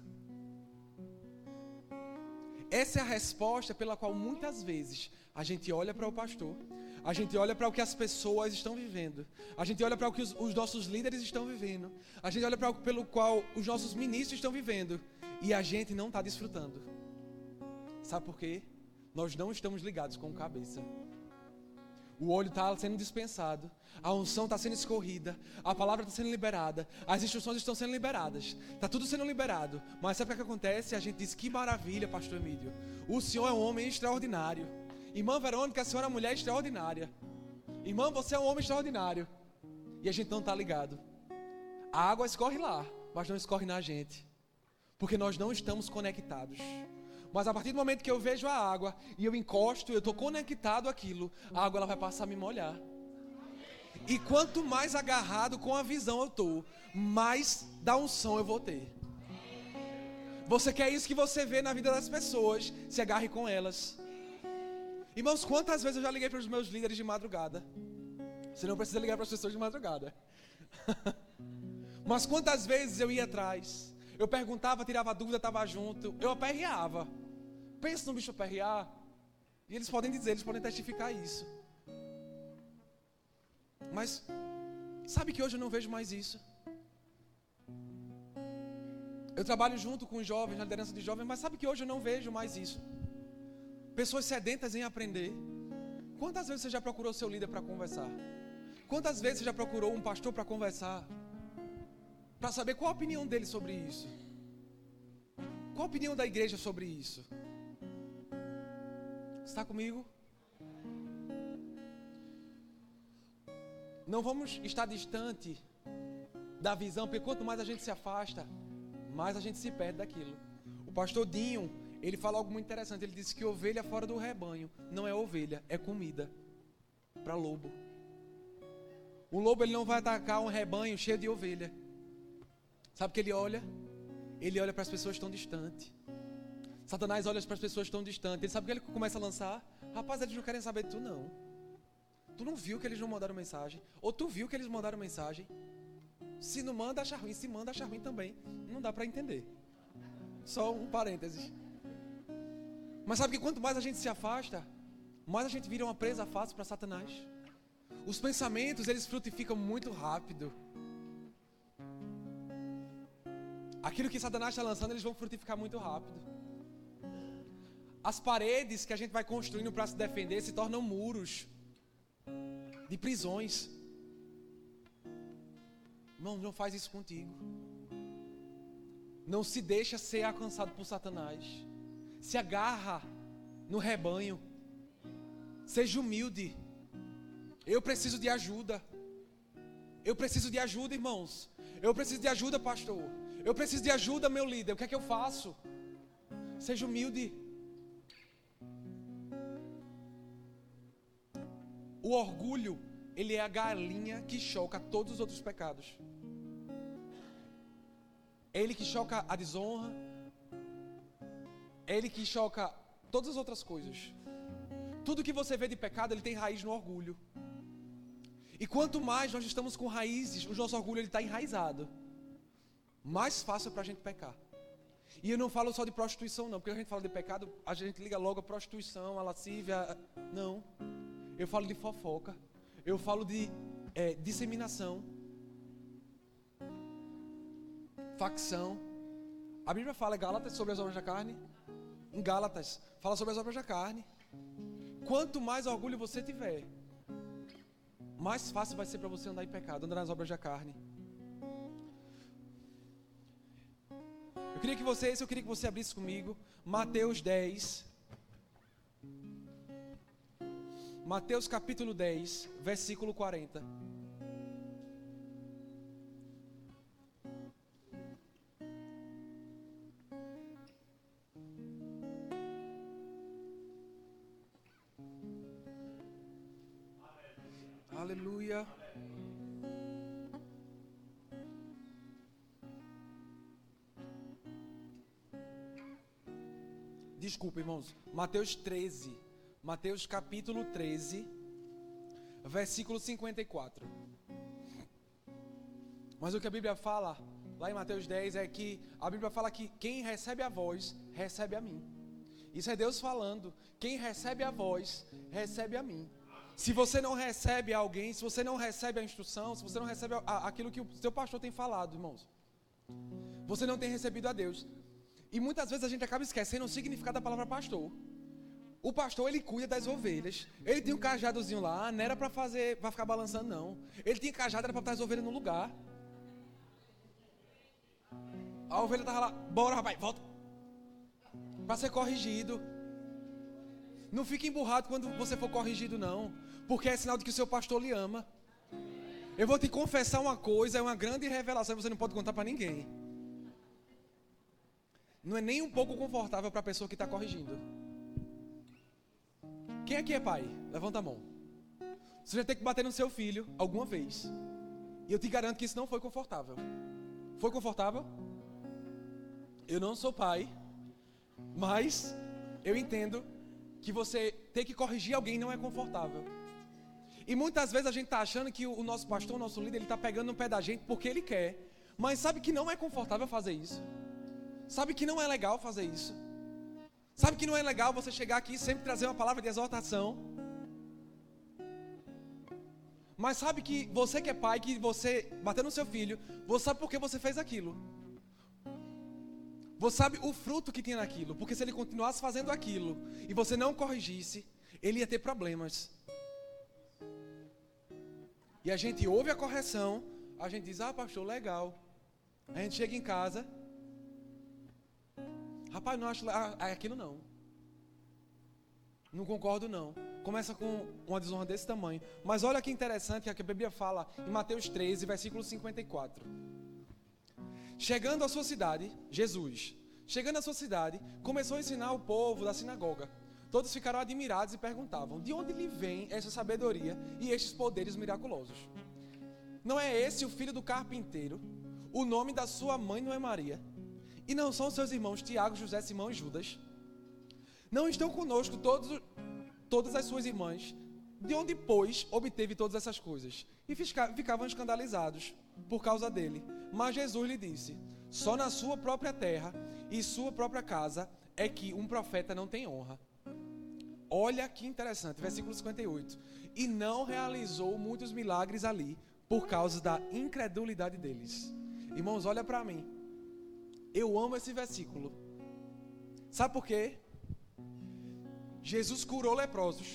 Essa é a resposta pela qual muitas vezes a gente olha para o pastor, a gente olha para o que as pessoas estão vivendo, a gente olha para o que os, os, nossos líderes estão vivendo, a gente olha para o pelo qual os nossos ministros estão vivendo e a gente não está desfrutando. Sabe por quê? Nós não estamos ligados com cabeça. O olho está sendo dispensado, a unção está sendo escorrida, a palavra está sendo liberada, as instruções estão sendo liberadas, está tudo sendo liberado. Mas sabe o que acontece? A gente diz: Que maravilha, Pastor Emílio. O senhor é um homem extraordinário. Irmã Verônica, a senhora é uma mulher extraordinária. Irmã, você é um homem extraordinário. E a gente não está ligado. A água escorre lá, mas não escorre na gente. Porque nós não estamos conectados. Mas a partir do momento que eu vejo a água e eu encosto, eu estou conectado àquilo, a água ela vai passar a me molhar. E quanto mais agarrado com a visão eu estou, mais da unção eu vou ter. Você quer isso que você vê na vida das pessoas, se agarre com elas. Irmãos, quantas vezes eu já liguei para os meus líderes de madrugada? Você não precisa ligar para as pessoas de madrugada. Mas quantas vezes eu ia atrás? Eu perguntava, tirava dúvida, estava junto. Eu aperreava. Pensa no bicho aperrear. E eles podem dizer, eles podem testificar isso. Mas, sabe que hoje eu não vejo mais isso. Eu trabalho junto com jovens, na liderança de jovens, mas sabe que hoje eu não vejo mais isso. Pessoas sedentas em aprender. Quantas vezes você já procurou seu líder para conversar? Quantas vezes você já procurou um pastor para conversar? para saber qual a opinião dele sobre isso. Qual a opinião da igreja sobre isso? Está comigo? Não vamos estar distante da visão, porque quanto mais a gente se afasta, mais a gente se perde daquilo. O pastor Dinho, ele fala algo muito interessante. Ele disse que ovelha fora do rebanho não é ovelha, é comida para lobo. O lobo ele não vai atacar um rebanho cheio de ovelha. Sabe que ele olha? Ele olha para as pessoas tão distantes. Satanás olha para as pessoas tão distantes. Ele sabe o que ele começa a lançar? Rapaz, eles não querem saber de tu, não. Tu não viu que eles não mandaram mensagem? Ou tu viu que eles mandaram mensagem? Se não manda, acha ruim. Se manda, acha ruim também. Não dá para entender. Só um parênteses. Mas sabe que quanto mais a gente se afasta, mais a gente vira uma presa fácil para Satanás. Os pensamentos, eles frutificam muito rápido. Aquilo que Satanás está lançando, eles vão frutificar muito rápido. As paredes que a gente vai construindo para se defender se tornam muros de prisões. Irmão, não faz isso contigo. Não se deixa ser alcançado por Satanás. Se agarra no rebanho. Seja humilde. Eu preciso de ajuda. Eu preciso de ajuda, irmãos. Eu preciso de ajuda, pastor. Eu preciso de ajuda, meu líder. O que é que eu faço? Seja humilde. O orgulho, ele é a galinha que choca todos os outros pecados. É ele que choca a desonra. É ele que choca todas as outras coisas. Tudo que você vê de pecado, ele tem raiz no orgulho. E quanto mais nós estamos com raízes, o nosso orgulho está enraizado mais fácil para a gente pecar. E eu não falo só de prostituição, não, porque a gente fala de pecado, a gente liga logo a prostituição, a lascívia. Não. Eu falo de fofoca. Eu falo de é, disseminação, facção. A Bíblia fala em Gálatas sobre as obras da carne. Em Gálatas, fala sobre as obras da carne. Quanto mais orgulho você tiver, mais fácil vai ser para você andar em pecado, andar nas obras da carne. Eu queria que você, eu queria que você abrisse comigo Mateus 10. Mateus capítulo 10, versículo 40. Aleluia. Desculpa, irmãos. Mateus 13. Mateus capítulo 13, versículo 54. Mas o que a Bíblia fala lá em Mateus 10, é que a Bíblia fala que quem recebe a voz, recebe a mim. Isso é Deus falando. Quem recebe a voz, recebe a mim. Se você não recebe alguém, se você não recebe a instrução, se você não recebe a, aquilo que o seu pastor tem falado, irmãos, você não tem recebido a Deus. E muitas vezes a gente acaba esquecendo o significado da palavra pastor. O pastor ele cuida das ovelhas. Ele tem um cajadozinho lá, não era para fazer, para ficar balançando não. Ele tinha cajado era para botar as ovelhas no lugar. A ovelha tava lá, bora rapaz, volta. Para ser corrigido. Não fique emburrado quando você for corrigido não, porque é sinal de que o seu pastor lhe ama. Eu vou te confessar uma coisa, é uma grande revelação, você não pode contar para ninguém. Não é nem um pouco confortável para a pessoa que está corrigindo. Quem aqui é pai? Levanta a mão. Você já tem que bater no seu filho alguma vez. E eu te garanto que isso não foi confortável. Foi confortável? Eu não sou pai, mas eu entendo que você ter que corrigir alguém não é confortável. E muitas vezes a gente está achando que o nosso pastor, o nosso líder, ele está pegando no pé da gente porque ele quer. Mas sabe que não é confortável fazer isso. Sabe que não é legal fazer isso. Sabe que não é legal você chegar aqui e sempre trazer uma palavra de exortação. Mas sabe que você que é pai, que você bateu no seu filho, você sabe por que você fez aquilo. Você sabe o fruto que tinha naquilo. Porque se ele continuasse fazendo aquilo e você não corrigisse, ele ia ter problemas. E a gente ouve a correção, a gente diz, ah, pastor, legal. A gente chega em casa, rapaz, não acho ah, é aquilo não. Não concordo não. Começa com uma desonra desse tamanho. Mas olha que interessante que a Bíblia fala em Mateus 13, versículo 54. Chegando à sua cidade, Jesus, chegando à sua cidade, começou a ensinar o povo da sinagoga. Todos ficaram admirados e perguntavam: de onde lhe vem essa sabedoria e estes poderes miraculosos? Não é esse o filho do carpinteiro? O nome da sua mãe não é Maria? E não são seus irmãos Tiago, José, Simão e Judas? Não estão conosco todos, todas as suas irmãs? De onde, pois, obteve todas essas coisas? E ficavam escandalizados por causa dele. Mas Jesus lhe disse: Só na sua própria terra e sua própria casa é que um profeta não tem honra. Olha que interessante, versículo 58. E não realizou muitos milagres ali por causa da incredulidade deles. Irmãos, olha para mim. Eu amo esse versículo. Sabe por quê? Jesus curou leprosos.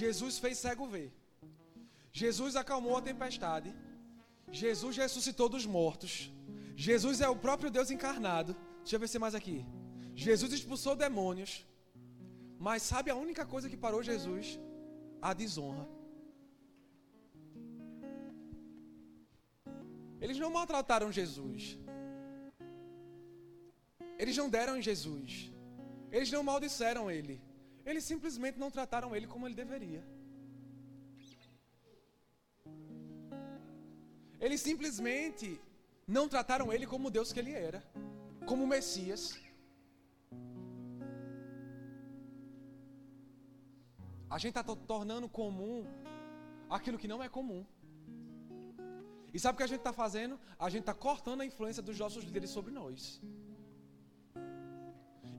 Jesus fez cego ver. Jesus acalmou a tempestade. Jesus ressuscitou dos mortos. Jesus é o próprio Deus encarnado. Deixa eu ver se mais aqui. Jesus expulsou demônios. Mas sabe a única coisa que parou Jesus? A desonra. Eles não maltrataram Jesus. Eles não deram em Jesus. Eles não maldisseram ele. Eles simplesmente não trataram ele como ele deveria. Eles simplesmente não trataram ele como Deus que ele era, como Messias. A gente está tornando comum aquilo que não é comum. E sabe o que a gente está fazendo? A gente está cortando a influência dos nossos líderes sobre nós.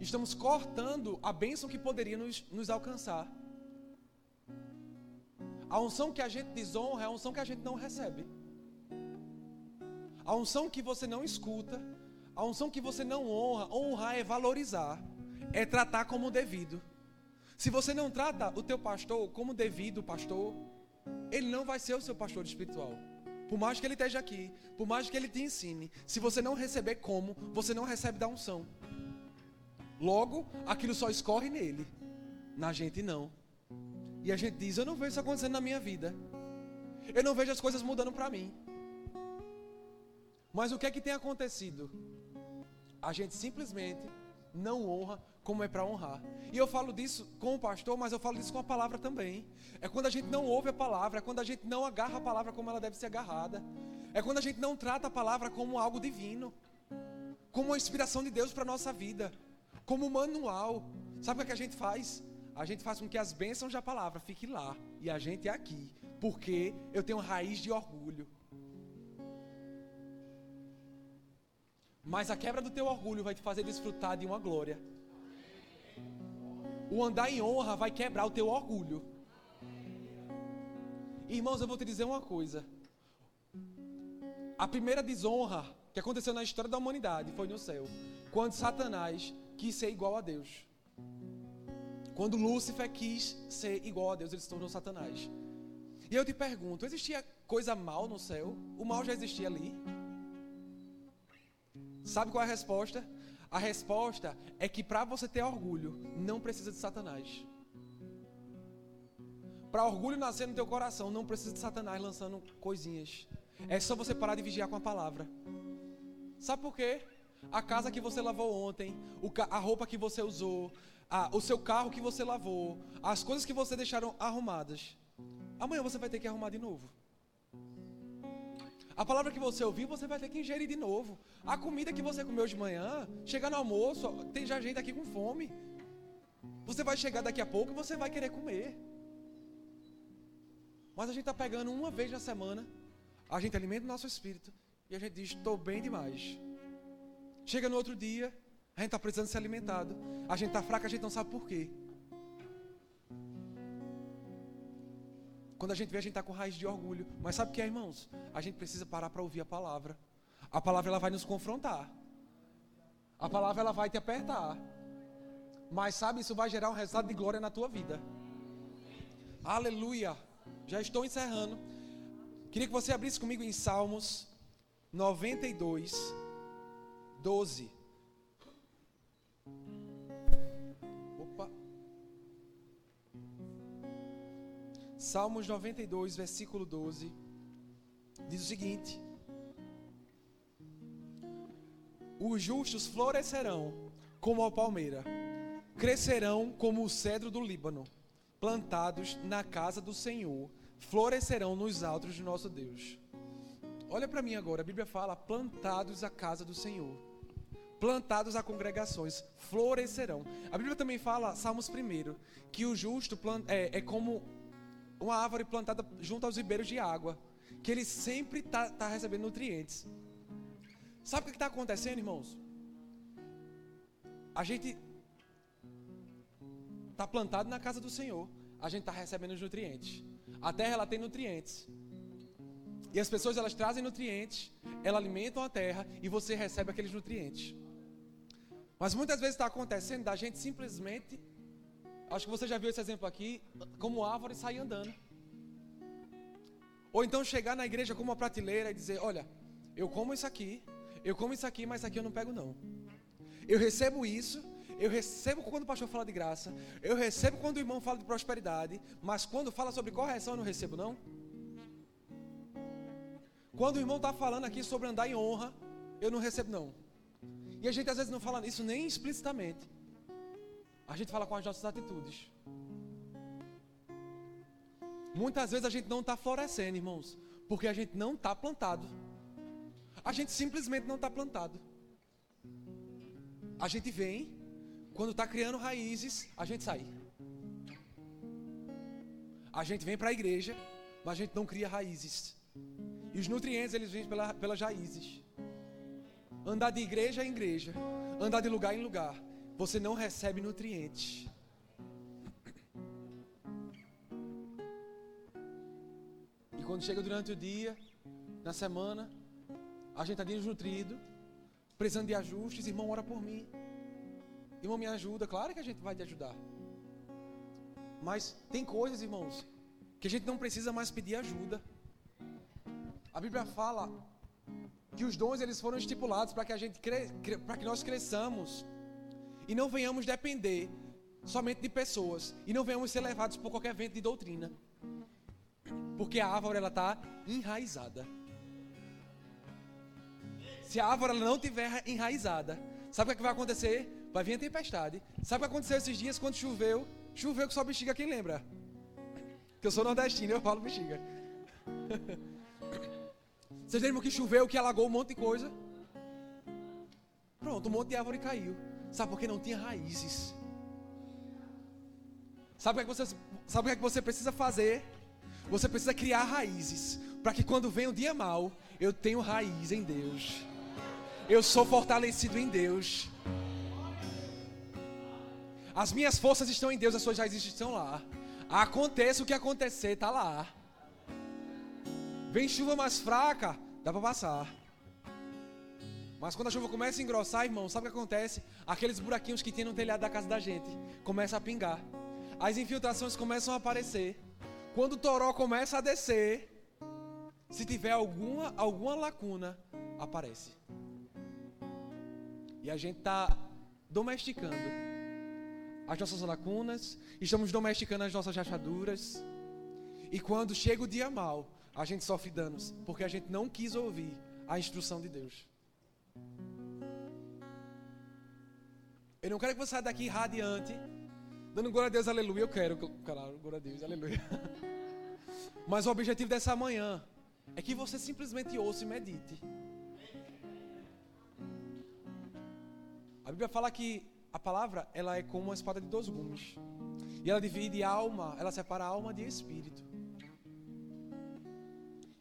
Estamos cortando a bênção que poderia nos, nos alcançar. A unção que a gente desonra é a unção que a gente não recebe. A unção que você não escuta, a unção que você não honra, honrar é valorizar, é tratar como devido. Se você não trata o teu pastor como devido pastor, ele não vai ser o seu pastor espiritual. Por mais que ele esteja aqui, por mais que ele te ensine, se você não receber como, você não recebe da unção. Logo, aquilo só escorre nele, na gente não. E a gente diz: Eu não vejo isso acontecendo na minha vida. Eu não vejo as coisas mudando para mim. Mas o que é que tem acontecido? A gente simplesmente não honra como é para honrar. E eu falo disso com o pastor, mas eu falo disso com a palavra também. É quando a gente não ouve a palavra, é quando a gente não agarra a palavra como ela deve ser agarrada. É quando a gente não trata a palavra como algo divino, como uma inspiração de Deus para nossa vida, como manual. Sabe o que a gente faz? A gente faz com que as bênçãos da palavra fiquem lá e a gente é aqui, porque eu tenho raiz de orgulho. Mas a quebra do teu orgulho vai te fazer desfrutar de uma glória. O andar em honra vai quebrar o teu orgulho. Irmãos, eu vou te dizer uma coisa. A primeira desonra que aconteceu na história da humanidade foi no céu, quando Satanás quis ser igual a Deus. Quando Lúcifer quis ser igual a Deus, ele se tornou Satanás. E eu te pergunto: existia coisa mal no céu? O mal já existia ali? Sabe qual é a resposta? A resposta é que para você ter orgulho, não precisa de Satanás. Para orgulho nascer no teu coração, não precisa de Satanás lançando coisinhas. É só você parar de vigiar com a palavra. Sabe por quê? A casa que você lavou ontem, a roupa que você usou, a, o seu carro que você lavou, as coisas que você deixaram arrumadas. Amanhã você vai ter que arrumar de novo. A palavra que você ouviu, você vai ter que ingerir de novo. A comida que você comeu de manhã, chegar no almoço, tem já gente aqui com fome. Você vai chegar daqui a pouco e você vai querer comer. Mas a gente está pegando uma vez na semana, a gente alimenta o nosso espírito e a gente diz: estou bem demais. Chega no outro dia, a gente está precisando ser alimentado. A gente está fraco, a gente não sabe por quê. Quando a gente vê, a gente está com raiz de orgulho. Mas sabe o que é, irmãos? A gente precisa parar para ouvir a palavra. A palavra ela vai nos confrontar. A palavra ela vai te apertar. Mas sabe, isso vai gerar um resultado de glória na tua vida. Aleluia. Já estou encerrando. Queria que você abrisse comigo em Salmos 92, 12. Opa. Salmos 92, versículo 12. Diz o seguinte: Os justos florescerão como a palmeira, crescerão como o cedro do Líbano, plantados na casa do Senhor, florescerão nos altos de nosso Deus. Olha para mim agora, a Bíblia fala: plantados à casa do Senhor, plantados a congregações, florescerão. A Bíblia também fala, Salmos 1, que o justo é, é como uma árvore plantada junto aos ribeiros de água, que ele sempre está tá recebendo nutrientes. Sabe o que está acontecendo, irmãos? A gente está plantado na casa do Senhor, a gente está recebendo os nutrientes. A terra ela tem nutrientes. E as pessoas elas trazem nutrientes, elas alimentam a terra e você recebe aqueles nutrientes. Mas muitas vezes está acontecendo da gente simplesmente, acho que você já viu esse exemplo aqui, como árvore sair andando. Ou então chegar na igreja com uma prateleira e dizer: Olha, eu como isso aqui, eu como isso aqui, mas isso aqui eu não pego não. Eu recebo isso, eu recebo quando o pastor fala de graça, eu recebo quando o irmão fala de prosperidade, mas quando fala sobre correção eu não recebo não. Quando o irmão está falando aqui sobre andar em honra, eu não recebo não. E a gente às vezes não fala isso nem explicitamente. A gente fala com as nossas atitudes. Muitas vezes a gente não está florescendo, irmãos, porque a gente não está plantado. A gente simplesmente não está plantado. A gente vem, quando está criando raízes, a gente sai. A gente vem para a igreja, mas a gente não cria raízes. E os nutrientes eles vêm pela, pelas raízes. Andar de igreja em igreja, andar de lugar em lugar, você não recebe nutrientes. E quando chega durante o dia, na semana, a gente está desnutrido, precisando de ajustes, irmão, ora por mim. Irmão, me ajuda. Claro que a gente vai te ajudar. Mas tem coisas, irmãos, que a gente não precisa mais pedir ajuda. A Bíblia fala que os dons eles foram estipulados para que a gente para que nós cresçamos e não venhamos depender somente de pessoas e não venhamos ser levados por qualquer vento de doutrina. Porque a árvore ela está enraizada. Se a árvore ela não tiver enraizada, sabe o que, é que vai acontecer? Vai vir a tempestade. Sabe o que aconteceu esses dias quando choveu? Choveu que só bexiga, quem lembra? Que eu sou nordestino, eu falo bexiga. Vocês lembram que choveu, que alagou um monte de coisa? Pronto, um monte de árvore caiu. Sabe por que não tinha raízes? Sabe o que, é você, sabe o que, é que você precisa fazer? Você precisa criar raízes. Para que quando vem o dia mal, eu tenho raiz em Deus. Eu sou fortalecido em Deus. As minhas forças estão em Deus, as suas raízes estão lá. Aconteça o que acontecer, tá lá. Vem chuva mais fraca, dá para passar. Mas quando a chuva começa a engrossar, irmão, sabe o que acontece? Aqueles buraquinhos que tem no telhado da casa da gente começa a pingar. As infiltrações começam a aparecer. Quando o toró começa a descer, se tiver alguma alguma lacuna, aparece. E a gente está domesticando as nossas lacunas, estamos domesticando as nossas rachaduras. E quando chega o dia mal, a gente sofre danos, porque a gente não quis ouvir a instrução de Deus. Eu não quero que você saia daqui radiante, dando glória a Deus, aleluia. Eu quero, claro, glória a Deus, aleluia. Mas o objetivo dessa manhã é que você simplesmente ouça e medite. A Bíblia fala que a palavra ela é como uma espada de dois gumes. E ela divide alma, ela separa alma de espírito.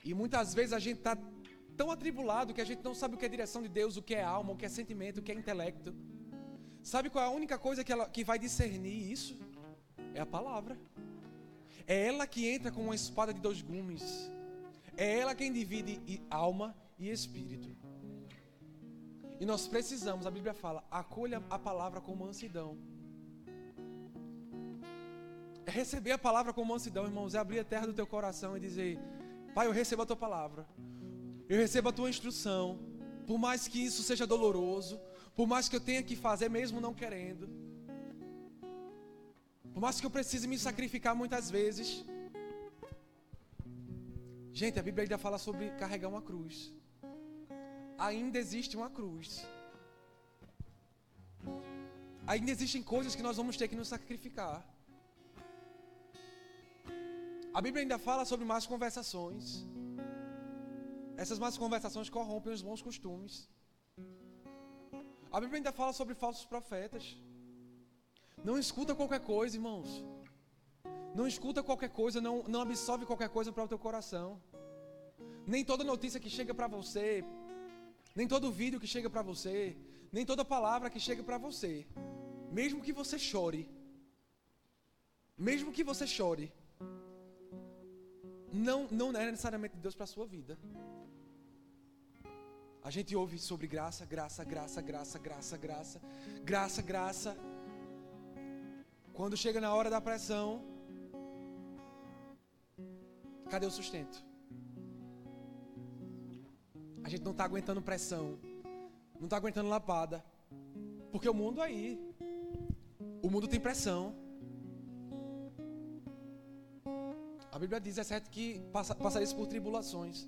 E muitas vezes a gente está tão atribulado que a gente não sabe o que é direção de Deus, o que é alma, o que é sentimento, o que é intelecto. Sabe qual é a única coisa que, ela, que vai discernir isso? É a palavra. É ela que entra com uma espada de dois gumes. É ela quem divide alma e espírito. E nós precisamos, a Bíblia fala, acolha a palavra com mansidão. É receber a palavra com mansidão, irmãos, é abrir a terra do teu coração e dizer: Pai, eu recebo a tua palavra, eu recebo a tua instrução, por mais que isso seja doloroso, por mais que eu tenha que fazer mesmo não querendo, por mais que eu precise me sacrificar muitas vezes. Gente, a Bíblia ainda fala sobre carregar uma cruz ainda existe uma cruz. Ainda existem coisas que nós vamos ter que nos sacrificar. A Bíblia ainda fala sobre más conversações. Essas más conversações corrompem os bons costumes. A Bíblia ainda fala sobre falsos profetas. Não escuta qualquer coisa, irmãos. Não escuta qualquer coisa, não, não absorve qualquer coisa para o teu coração. Nem toda notícia que chega para você nem todo vídeo que chega para você, nem toda palavra que chega para você, mesmo que você chore, mesmo que você chore, não, não é necessariamente Deus para a sua vida. A gente ouve sobre graça, graça, graça, graça, graça, graça, graça, graça. Quando chega na hora da pressão, cadê o sustento? A gente não está aguentando pressão, não está aguentando lapada, porque o mundo aí, o mundo tem pressão. Bíblia diz, é certo que passa, passaria por tribulações.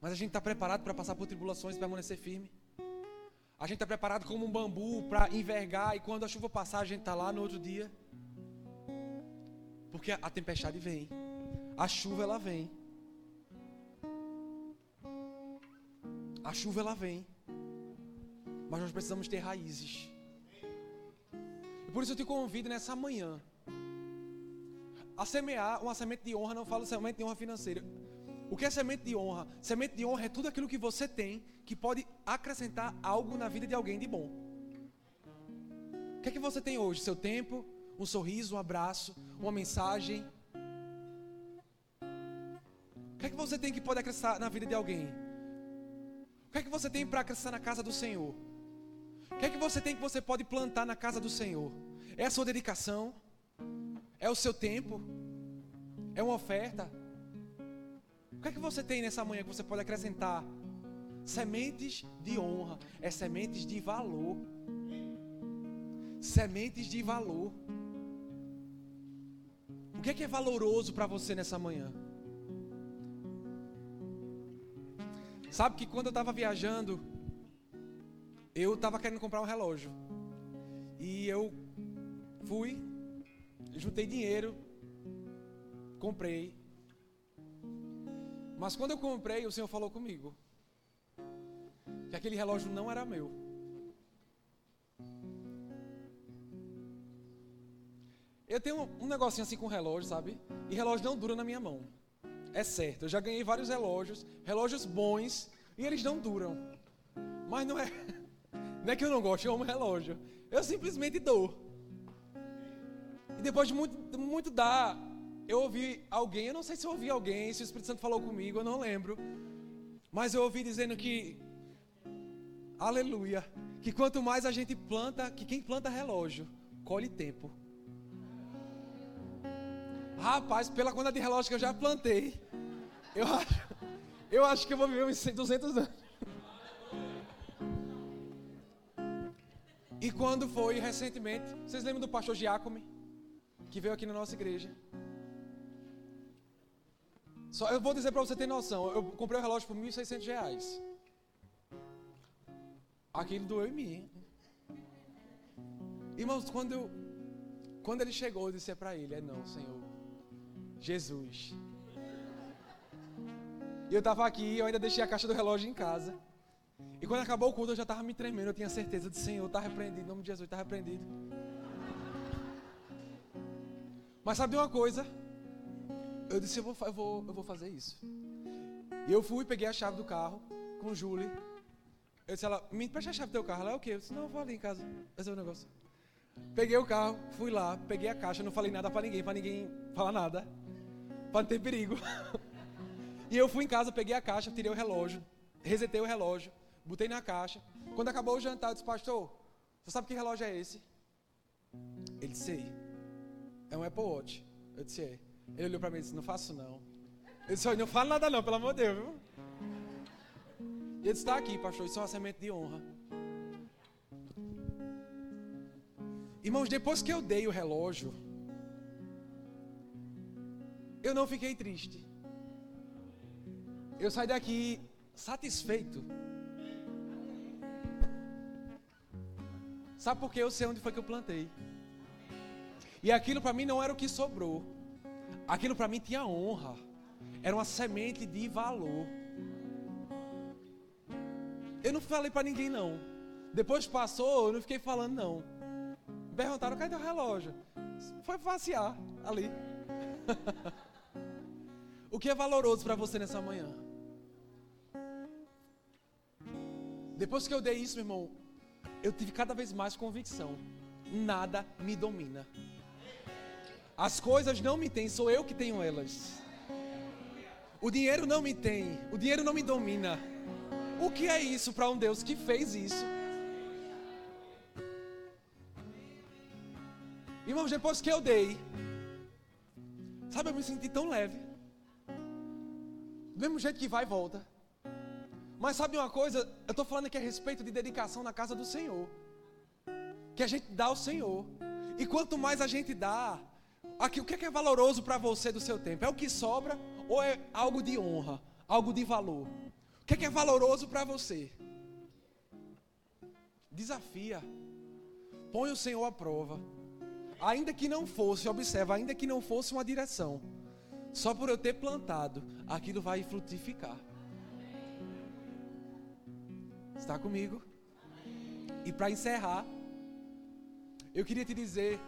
Mas a gente está preparado para passar por tribulações e permanecer firme. A gente está preparado como um bambu para envergar e quando a chuva passar a gente está lá no outro dia. Porque a tempestade vem, a chuva ela vem. A chuva ela vem. Mas nós precisamos ter raízes. E por isso eu te convido nessa manhã a semear uma semente de honra, não falo semente de honra financeira. O que é semente de honra? Semente de honra é tudo aquilo que você tem que pode acrescentar algo na vida de alguém de bom. O que é que você tem hoje? Seu tempo, um sorriso, um abraço, uma mensagem. O que é que você tem que pode acrescentar na vida de alguém? O que é que você tem para acrescentar na casa do Senhor? O que é que você tem que você pode plantar na casa do Senhor? É a sua dedicação? É o seu tempo? É uma oferta? O que é que você tem nessa manhã que você pode acrescentar? Sementes de honra, é sementes de valor. Sementes de valor. O que é que é valoroso para você nessa manhã? Sabe que quando eu estava viajando, eu estava querendo comprar um relógio. E eu fui, juntei dinheiro, comprei. Mas quando eu comprei, o Senhor falou comigo que aquele relógio não era meu. Eu tenho um negocinho assim com relógio, sabe? E relógio não dura na minha mão. É certo, eu já ganhei vários relógios, relógios bons, e eles não duram. Mas não é. Não é que eu não gosto, eu amo relógio. Eu simplesmente dou. E depois de muito, muito dar, eu ouvi alguém, eu não sei se eu ouvi alguém, se o Espírito Santo falou comigo, eu não lembro. Mas eu ouvi dizendo que, aleluia, que quanto mais a gente planta, que quem planta relógio, colhe tempo. Rapaz, pela conta de relógio que eu já plantei, eu acho, eu acho que eu vou viver uns 200 anos. E quando foi recentemente, vocês lembram do pastor Giacomi? Que veio aqui na nossa igreja. Só, eu vou dizer para você ter noção, eu comprei o relógio por 1.600 reais. Aquilo doeu em mim. Irmãos, quando, eu, quando ele chegou, eu disse para ele, é não, Senhor. Jesus. E eu estava aqui, eu ainda deixei a caixa do relógio em casa. E quando acabou o culto, eu já estava me tremendo. Eu tinha certeza de Senhor, está repreendido. Em nome de Jesus, está repreendido. Mas sabe uma coisa? Eu disse, eu vou, eu, vou, eu vou fazer isso. E eu fui, peguei a chave do carro com Julie. Eu disse, ela, me presta a chave do teu carro. Ela, é o quê? Eu disse, não, eu vou ali em casa fazer um negócio. Peguei o carro, fui lá, peguei a caixa, não falei nada para ninguém, para ninguém falar nada. Para não ter perigo. e eu fui em casa, peguei a caixa, tirei o relógio, resetei o relógio botei na caixa. Quando acabou o jantar, eu disse, pastor, você sabe que relógio é esse? Ele disse, sei. É um Apple Watch. Eu disse, é. Ele olhou para mim e disse, não faço não. Eu disse, não fala nada não, pelo amor de Deus, viu? E ele está aqui, pastor, isso é uma semente de honra. Irmãos, depois que eu dei o relógio, eu não fiquei triste. Eu saí daqui satisfeito Sabe por quê? Eu sei onde foi que eu plantei. E aquilo para mim não era o que sobrou. Aquilo para mim tinha honra. Era uma semente de valor. Eu não falei para ninguém não. Depois passou, eu não fiquei falando não. Perguntaram, cadê o relógio? Foi passear ali. o que é valoroso para você nessa manhã? Depois que eu dei isso, meu irmão, eu tive cada vez mais convicção: nada me domina. As coisas não me têm, sou eu que tenho elas. O dinheiro não me tem, o dinheiro não me domina. O que é isso para um Deus que fez isso? Irmãos, depois que eu dei, sabe, eu me senti tão leve. Do mesmo jeito que vai e volta. Mas sabe uma coisa? Eu estou falando aqui a respeito de dedicação na casa do Senhor. Que a gente dá ao Senhor. E quanto mais a gente dá, aqui, o que é, é valoroso para você do seu tempo? É o que sobra ou é algo de honra, algo de valor? O que é, que é valoroso para você? Desafia. Põe o Senhor à prova. Ainda que não fosse, observa, ainda que não fosse uma direção, só por eu ter plantado, aquilo vai frutificar. Está comigo? E para encerrar, eu queria te dizer,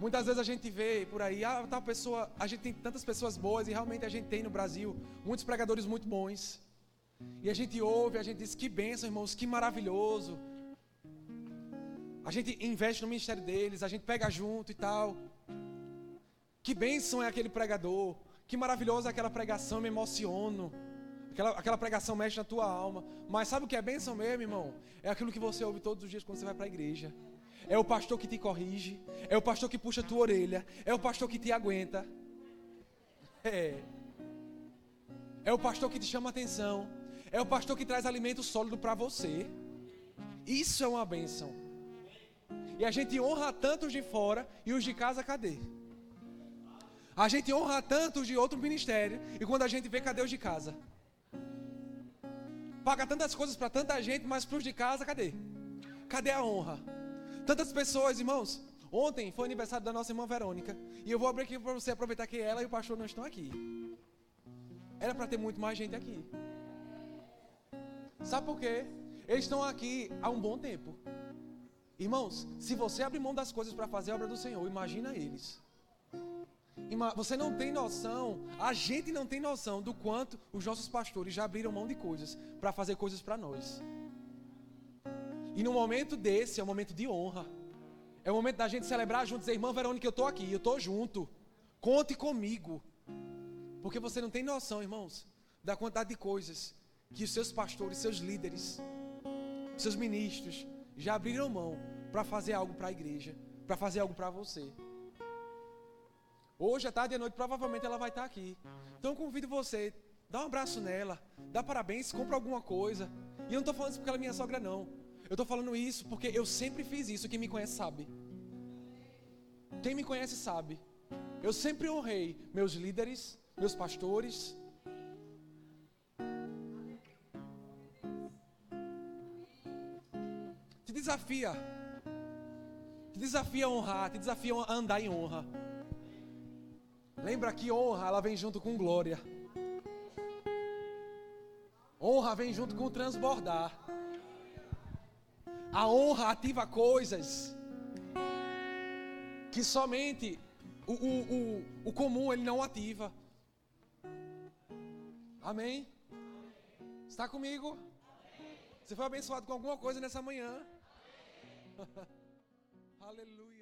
muitas vezes a gente vê por aí, ah, tal pessoa, a gente tem tantas pessoas boas e realmente a gente tem no Brasil muitos pregadores muito bons. E a gente ouve, a gente diz que bênção, irmãos, que maravilhoso. A gente investe no ministério deles, a gente pega junto e tal. Que bênção é aquele pregador. Que maravilhosa é aquela pregação, me emociono. Aquela, aquela pregação mexe na tua alma. Mas sabe o que é bênção mesmo, irmão? É aquilo que você ouve todos os dias quando você vai para a igreja. É o pastor que te corrige. É o pastor que puxa a tua orelha. É o pastor que te aguenta. É. É o pastor que te chama atenção. É o pastor que traz alimento sólido para você. Isso é uma bênção. E a gente honra tanto os de fora e os de casa, cadê? A gente honra tanto os de outro ministério e quando a gente vê, cadê os de casa? Paga tantas coisas para tanta gente, mas para os de casa, cadê? Cadê a honra? Tantas pessoas, irmãos. Ontem foi aniversário da nossa irmã Verônica. E eu vou abrir aqui para você aproveitar que ela e o pastor não estão aqui. Era para ter muito mais gente aqui. Sabe por quê? Eles estão aqui há um bom tempo. Irmãos, se você abrir mão das coisas para fazer a obra do Senhor, imagina eles. Você não tem noção, a gente não tem noção do quanto os nossos pastores já abriram mão de coisas para fazer coisas para nós. E no momento desse é um momento de honra. É o momento da gente celebrar junto, dizer, irmã Verônica, eu estou aqui, eu estou junto. Conte comigo. Porque você não tem noção, irmãos, da quantidade de coisas que os seus pastores, seus líderes, seus ministros já abriram mão para fazer algo para a igreja, para fazer algo para você. Hoje, à tarde e à noite, provavelmente ela vai estar aqui. Então, eu convido você, dá um abraço nela, dá parabéns, compra alguma coisa. E eu não estou falando isso porque ela é minha sogra, não. Eu estou falando isso porque eu sempre fiz isso. Quem me conhece sabe. Quem me conhece sabe. Eu sempre honrei meus líderes, meus pastores. Te desafia. Te desafia a honrar, te desafia a andar em honra. Lembra que honra, ela vem junto com glória. Honra vem junto com transbordar. A honra ativa coisas que somente o, o, o, o comum ele não ativa. Amém? Está comigo? Você foi abençoado com alguma coisa nessa manhã? Aleluia.